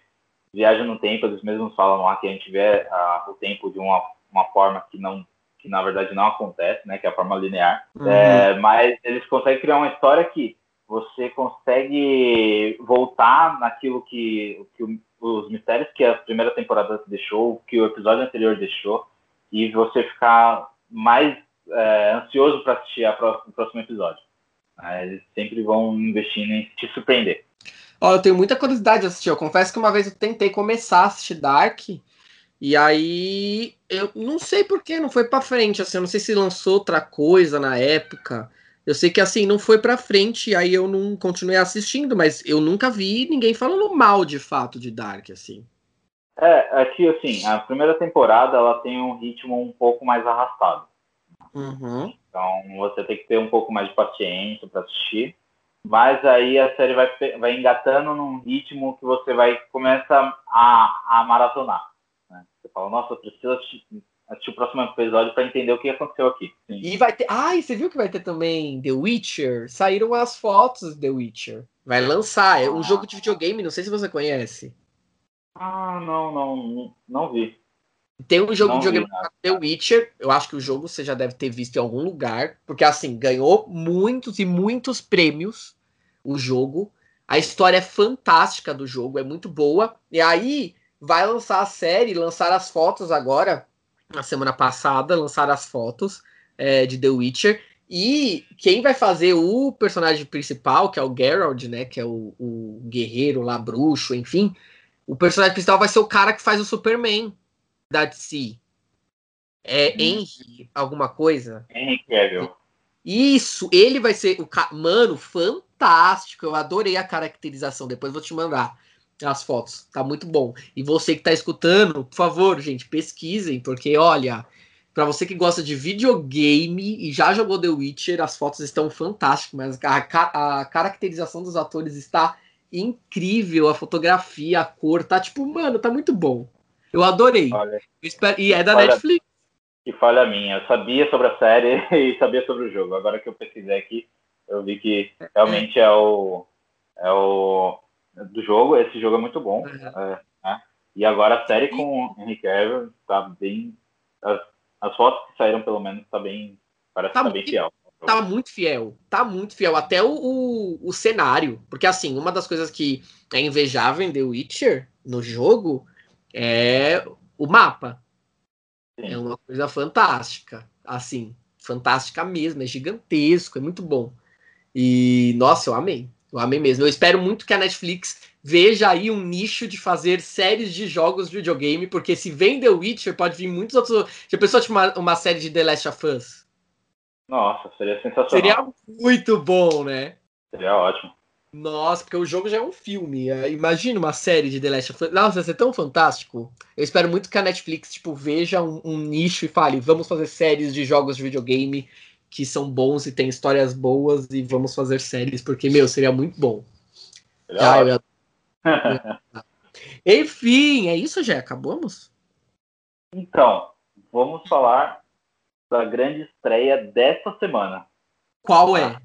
viagem no tempo, eles mesmos falam lá que a gente vê ah, o tempo de uma, uma forma que não que na verdade não acontece, né? Que é a forma linear. Uhum. É, mas eles conseguem criar uma história que você consegue voltar naquilo que, que o- os mistérios que a primeira temporada deixou, que o episódio anterior deixou, e você ficar mais é, ansioso para assistir a pró- o próximo episódio. Eles sempre vão investindo em te surpreender. Ó, eu tenho muita curiosidade de assistir. Eu confesso que uma vez eu tentei começar a assistir Dark. E aí eu não sei por que não foi pra frente. Assim, eu não sei se lançou outra coisa na época. Eu sei que assim, não foi pra frente, e aí eu não continuei assistindo, mas eu nunca vi ninguém falando mal de fato de Dark, assim. É, aqui assim, a primeira temporada ela tem um ritmo um pouco mais arrastado. Uhum. Então você tem que ter um pouco mais de paciência para assistir. Mas aí a série vai, vai engatando num ritmo que você vai começa a, a maratonar. né? Você fala, nossa, eu preciso assistir, assistir o próximo episódio para entender o que aconteceu aqui. Sim. E vai ter. Ah, e você viu que vai ter também The Witcher? Saíram as fotos de The Witcher. Vai lançar. É um jogo de videogame, não sei se você conhece. Ah, não, não, não, não vi. Tem um jogo Não de videogame The Witcher. Eu acho que o jogo você já deve ter visto em algum lugar. Porque, assim, ganhou muitos e muitos prêmios o jogo. A história é fantástica do jogo, é muito boa. E aí vai lançar a série, lançar as fotos agora. Na semana passada, lançaram as fotos é, de The Witcher. E quem vai fazer o personagem principal, que é o Geralt, né? Que é o, o guerreiro lá, bruxo, enfim. O personagem principal vai ser o cara que faz o Superman da DC. É Henry, alguma coisa? Henry Cavill. Isso, ele vai ser o ca... mano, fantástico. Eu adorei a caracterização. Depois vou te mandar as fotos. Tá muito bom. E você que tá escutando, por favor, gente, pesquisem, porque olha, Pra você que gosta de videogame e já jogou The Witcher, as fotos estão fantásticas, mas a, a caracterização dos atores está incrível, a fotografia, a cor, tá tipo, mano, tá muito bom. Eu adorei. Olha, Eu espero- E é da Olha- Netflix. que falha minha. Eu sabia sobre a série e sabia sobre o jogo. Agora que eu pesquisei aqui, eu vi que realmente é o é o do jogo. Esse jogo é muito bom. é, né? E agora a série com o Henry Cavill tá bem. As fotos que saíram, pelo menos, tá bem. Parece Tá que tá bem fiel. Tá muito fiel. Tá muito fiel. Até o, o, o cenário. Porque, assim, uma das coisas que é invejável em The Witcher, no jogo, é o mapa. É uma coisa fantástica. Assim, fantástica mesmo. É gigantesco, é muito bom. E, nossa, eu amei. Eu amei mesmo. Eu espero muito que a Netflix veja aí um nicho de fazer séries de jogos de videogame, porque se vem The Witcher, pode vir muitos outros. Já pensou, tipo, uma, uma série de The Last of Us? Nossa, seria sensacional. Seria muito bom, né? Seria ótimo. Nossa, porque o jogo já é um filme. É, Imagina uma série de The Last of Us. Nossa, vai ser tão fantástico. Eu espero muito que a Netflix, tipo, veja um, um nicho e fale, vamos fazer séries de jogos de videogame que são bons e tem histórias boas e vamos fazer séries, porque, meu, seria muito bom. Ah, eu- Enfim, é isso, já acabamos? Então, vamos falar da grande estreia desta semana. Qual é?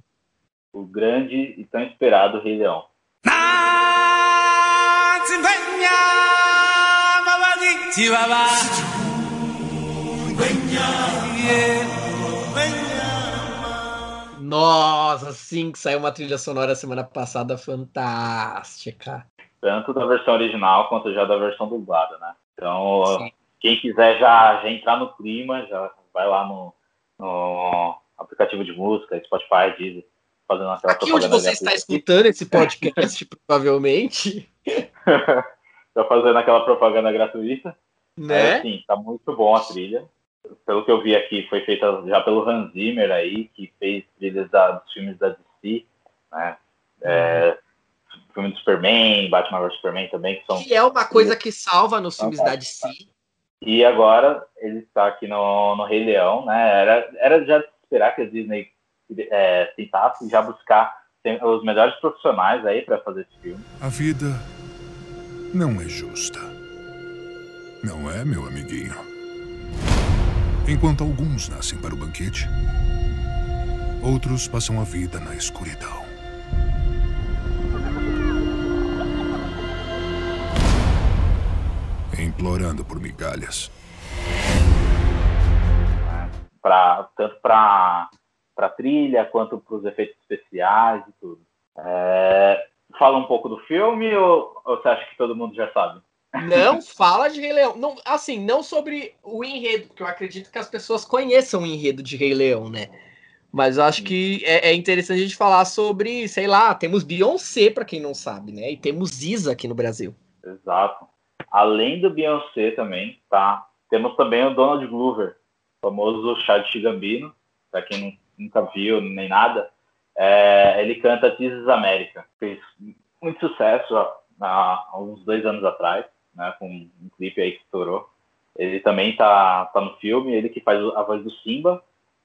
O grande e tão esperado Rei Leão. Nossa, sim, que saiu uma trilha sonora semana passada fantástica. Tanto da versão original quanto já da versão dublada, né? Então, quem quiser já, já entrar no clima, já vai lá no, no aplicativo de música, Spotify, Deezer, fazendo aquela Aqui onde você está escutando esse podcast, provavelmente, Tá fazendo aquela propaganda gratuita. né? É, sim, tá muito bom a trilha. Pelo que eu vi aqui, foi feita já pelo Hans Zimmer aí, que fez trilhas da- dos filmes da DC, né? É, filme do Superman, Batman vs Superman também, que são. Que é uma coisa que salva nos filmes da DC. E agora ele está aqui no, no Rei Leão, né? Era, era já de esperar que a Disney é, tentasse já buscar os melhores profissionais aí para fazer esse filme. A vida não é justa. Não é, meu amiguinho? Enquanto alguns nascem para o banquete, outros passam a vida na escuridão. Implorando por migalhas. Pra, tanto para para trilha quanto para os efeitos especiais e tudo. É, fala um pouco do filme ou, ou você acha que todo mundo já sabe? Não fala de Rei Leão. Não, assim, não sobre o enredo, porque eu acredito que as pessoas conheçam o enredo de Rei Leão, né? Mas eu acho que é, é interessante a gente falar sobre, sei lá, temos Beyoncé, pra quem não sabe, né? E temos Isa aqui no Brasil. Exato. Além do Beyoncé também, tá? Temos também o Donald Glover, famoso Chad Gambino, para quem não- nunca viu nem nada. É, ele canta This is America. Fez muito sucesso há, há uns dois anos atrás, né? Com um clipe aí que estourou. Ele também tá, tá no filme, ele que faz a voz do Simba.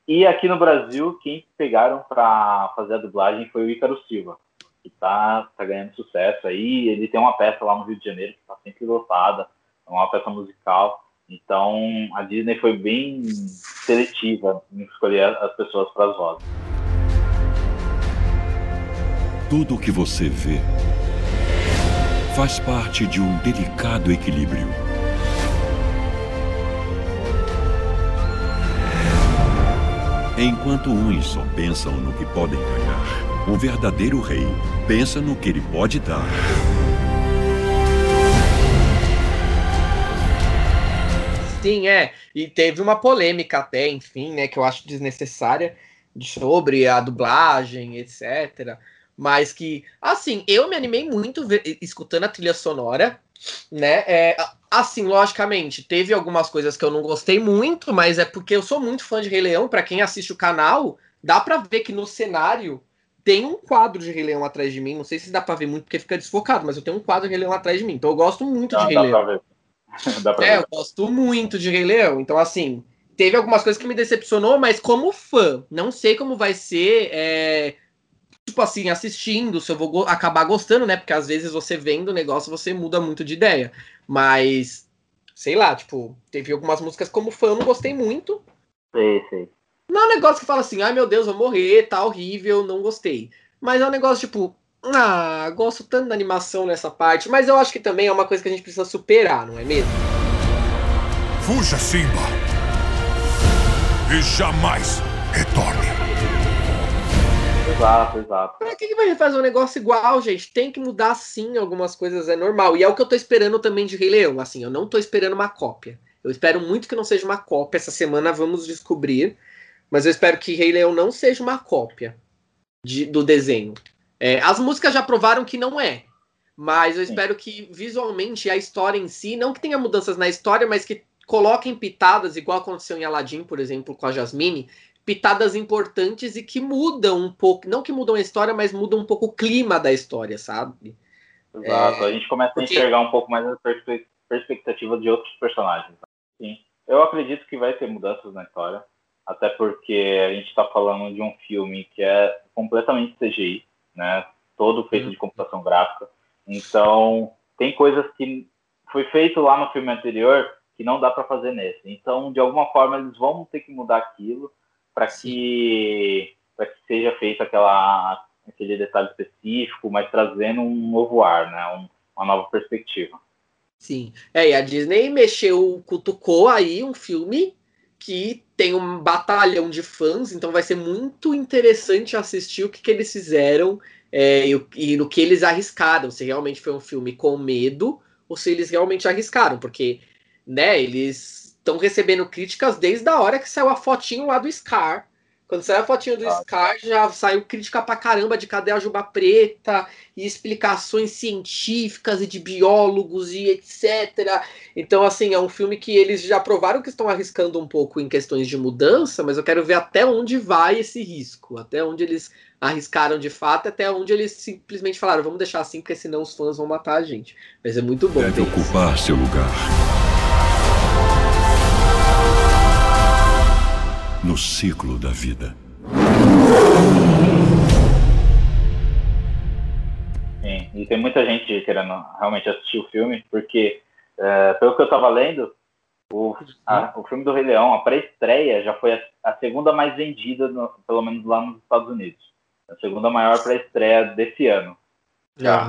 E aqui no Brasil, quem pegaram para fazer a dublagem foi o Ícaro Silva que tá, tá ganhando sucesso aí. Ele tem uma peça lá no Rio de Janeiro que tá sempre lotada, é uma peça musical. Então a Disney foi bem seletiva em escolher as pessoas para as vozes. Tudo o que você vê faz parte de um delicado equilíbrio. Enquanto uns só pensam no que podem ganhar, o verdadeiro rei pensa no que ele pode dar. Sim, é. E teve uma polêmica até, enfim, né, que eu acho desnecessária de- sobre a dublagem, etc. Mas que, assim, eu me animei muito escutando a trilha sonora, né? É, assim, logicamente, teve algumas coisas que eu não gostei muito, mas é porque eu sou muito fã de Rei Leão. Pra quem assiste o canal, dá pra ver que no cenário tem um quadro de Rei Leão atrás de mim. Não sei se dá pra ver muito porque fica desfocado, mas eu tenho um quadro de Rei Leão atrás de mim. Então eu gosto muito Dá, de Rei dá Leão. É, eu gosto muito de Rei Leão. Então, assim, teve algumas coisas que me decepcionou, mas como fã, não sei como vai ser, é, tipo assim, assistindo, se eu vou go- acabar gostando, né? Porque às vezes você vendo o negócio, você muda muito de ideia. Mas, sei lá, tipo, teve algumas músicas como fã, eu não gostei muito. Sei, sei. Não é um negócio que fala assim, ai meu Deus, vou morrer, tá horrível, não gostei. Mas é um negócio tipo, ah, gosto tanto da animação nessa parte. Mas eu acho que também é uma coisa que a gente precisa superar, não é mesmo? Fuja, Simba! e jamais retorne. Exato, exato. Pra que, que vai fazer um negócio igual, gente? Tem que mudar sim algumas coisas, é normal. E é o que eu tô esperando também de Rei Leão. Assim, eu não tô esperando uma cópia. Eu espero muito que não seja uma cópia. Essa semana vamos descobrir. Mas eu espero que Rei Leão não seja uma cópia de, do desenho. É, as músicas já provaram que não é. Mas eu espero que visualmente a história em si, não que tenha mudanças na história, mas que coloquem pitadas, igual aconteceu em Aladdin, por exemplo, com a Jasmine, pitadas importantes e que mudam um pouco, não que mudam a história, mas mudam um pouco o clima da história, sabe? Exato, a gente começa a enxergar um pouco mais a perspe- perspectiva de outros personagens. Sim, eu acredito que vai ter mudanças na história, até porque a gente está falando de um filme que é completamente CGI, né? Todo feito de computação gráfica. Então, tem coisas que foi feito lá no filme anterior que não dá para fazer nesse. Então, de alguma forma, eles vão ter que mudar aquilo para que, pra que seja feito aquela, aquele detalhe específico, mas trazendo um novo ar, né? Um- uma nova perspectiva. Sim. É, e a Disney mexeu, cutucou aí um filme que tem um batalhão de fãs, então vai ser muito interessante assistir o que, que eles fizeram é, e, e no que eles arriscaram. Se realmente foi um filme com medo ou se eles realmente arriscaram, porque né, eles estão recebendo críticas desde a hora que saiu a fotinho lá do Scar. Quando saiu a fotinho do Scar, já saiu crítica pra caramba de cadê a Juba Preta e explicações científicas e de biólogos e etc. Então, assim, é um filme que eles já provaram que estão arriscando um pouco em questões de mudança, mas eu quero ver até onde vai esse risco, até onde eles arriscaram de fato, até onde eles simplesmente falaram, vamos deixar assim, porque senão os fãs vão matar a gente. Mas é muito bom. Deve ver isso. ocupar seu lugar. No ciclo da vida. Sim, e tem muita gente querendo realmente assistir o filme, porque, é, pelo que eu estava lendo, o, a- o filme do Rei Leão, a pré-estreia, já foi a, a segunda mais vendida, no- pelo menos lá nos Estados Unidos. A segunda maior pré-estreia desse ano. Já.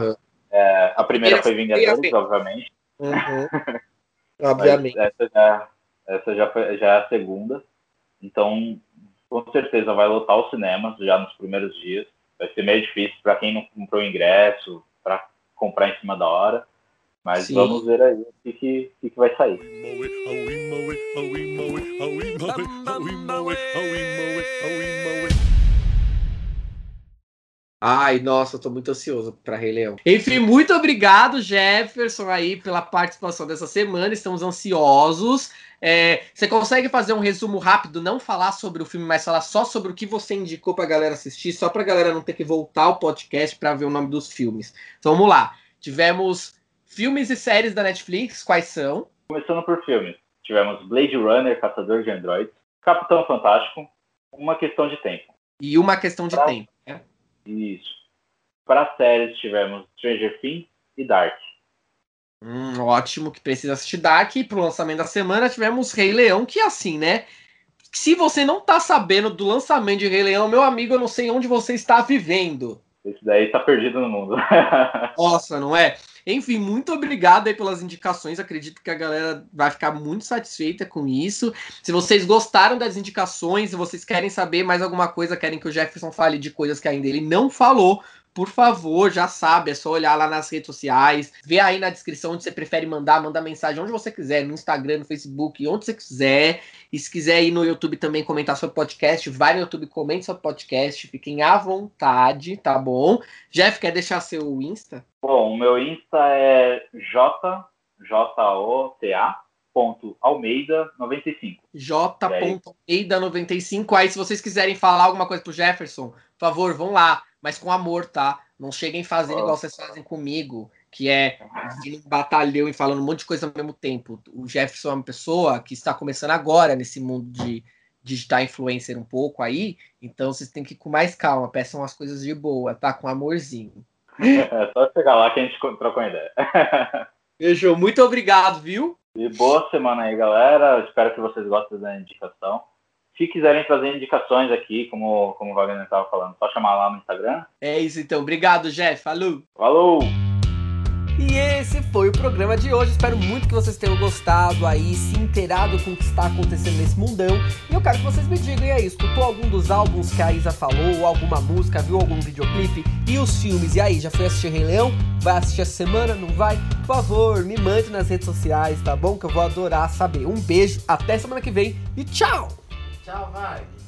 É, a primeira foi Vingadores, obviamente. Uhum. Mas Obviamente. Essa, já, essa já, foi, já é a segunda. Então, com certeza vai lotar os cinemas já nos primeiros dias. Vai ser meio difícil para quem não comprou ingresso, para comprar em cima da hora. Mas Sim. vamos ver aí o que, que, que vai sair. Ai, nossa, eu tô muito ansioso pra Rei Leão. Enfim, muito obrigado, Jefferson, aí, pela participação dessa semana. Estamos ansiosos. É, você consegue fazer um resumo rápido, não falar sobre o filme, mas falar só sobre o que você indicou pra galera assistir, só pra galera não ter que voltar ao podcast pra ver o nome dos filmes. Então vamos lá. Tivemos filmes e séries da Netflix, quais são? Começando por filmes. Tivemos Blade Runner, Caçador de Androids, Capitão Fantástico, Uma Questão de Tempo. E uma questão de Pra- tempo. né? Isso. Para séries tivemos Stranger Things e Dark. Hum, ótimo, que precisa assistir Dark. E pro lançamento da semana tivemos Rei Leão, que é assim, né? Se você não tá sabendo do lançamento de Rei Leão, meu amigo, eu não sei onde você está vivendo. Esse daí tá perdido no mundo. Nossa, não é? Enfim, muito obrigado aí pelas indicações. Acredito que a galera vai ficar muito satisfeita com isso. Se vocês gostaram das indicações, se vocês querem saber mais alguma coisa, querem que o Jefferson fale de coisas que ainda ele não falou, por favor, já sabe, é só olhar lá nas redes sociais, ver aí na descrição onde você prefere mandar, mandar mensagem onde você quiser, no Instagram, no Facebook, onde você quiser. E se quiser ir no YouTube também comentar sobre podcast, vai no YouTube, comente sobre podcast, fiquem à vontade, tá bom? Jeff, quer deixar seu Insta? Bom, o meu Insta é J, J-O-T-A, ponto Almeida 95. J.Eida95. Aí, se vocês quiserem falar alguma coisa pro Jefferson, por favor, vão lá, mas com amor, tá? Não cheguem fazendo igual vocês fazem comigo, que é um batalhão e falando um monte de coisa ao mesmo tempo. O Jefferson é uma pessoa que está começando agora nesse mundo de digital influencer um pouco aí, então vocês têm que ir com mais calma, peçam as coisas de boa, tá? Com amorzinho. É só chegar lá que a gente troca uma ideia. Beijo, muito obrigado, viu? E boa semana aí, galera. Espero que vocês gostem da indicação. Se quiserem trazer indicações aqui, como, como o Wagner estava falando, só chamar lá no Instagram. É isso então. Obrigado, Jeff. Falou. Falou! E esse foi o programa de hoje. Espero muito que vocês tenham gostado aí, se inteirado com o que está acontecendo nesse mundão. E eu quero que vocês me digam e aí, escutou algum dos álbuns que a Isa falou, ou alguma música, viu algum videoclipe? E os filmes? E aí, já foi assistir Rei Leão? Vai assistir essa semana? Não vai? Por favor, me mande nas redes sociais, tá bom? Que eu vou adorar saber. Um beijo, até semana que vem e tchau! Tchau, vai.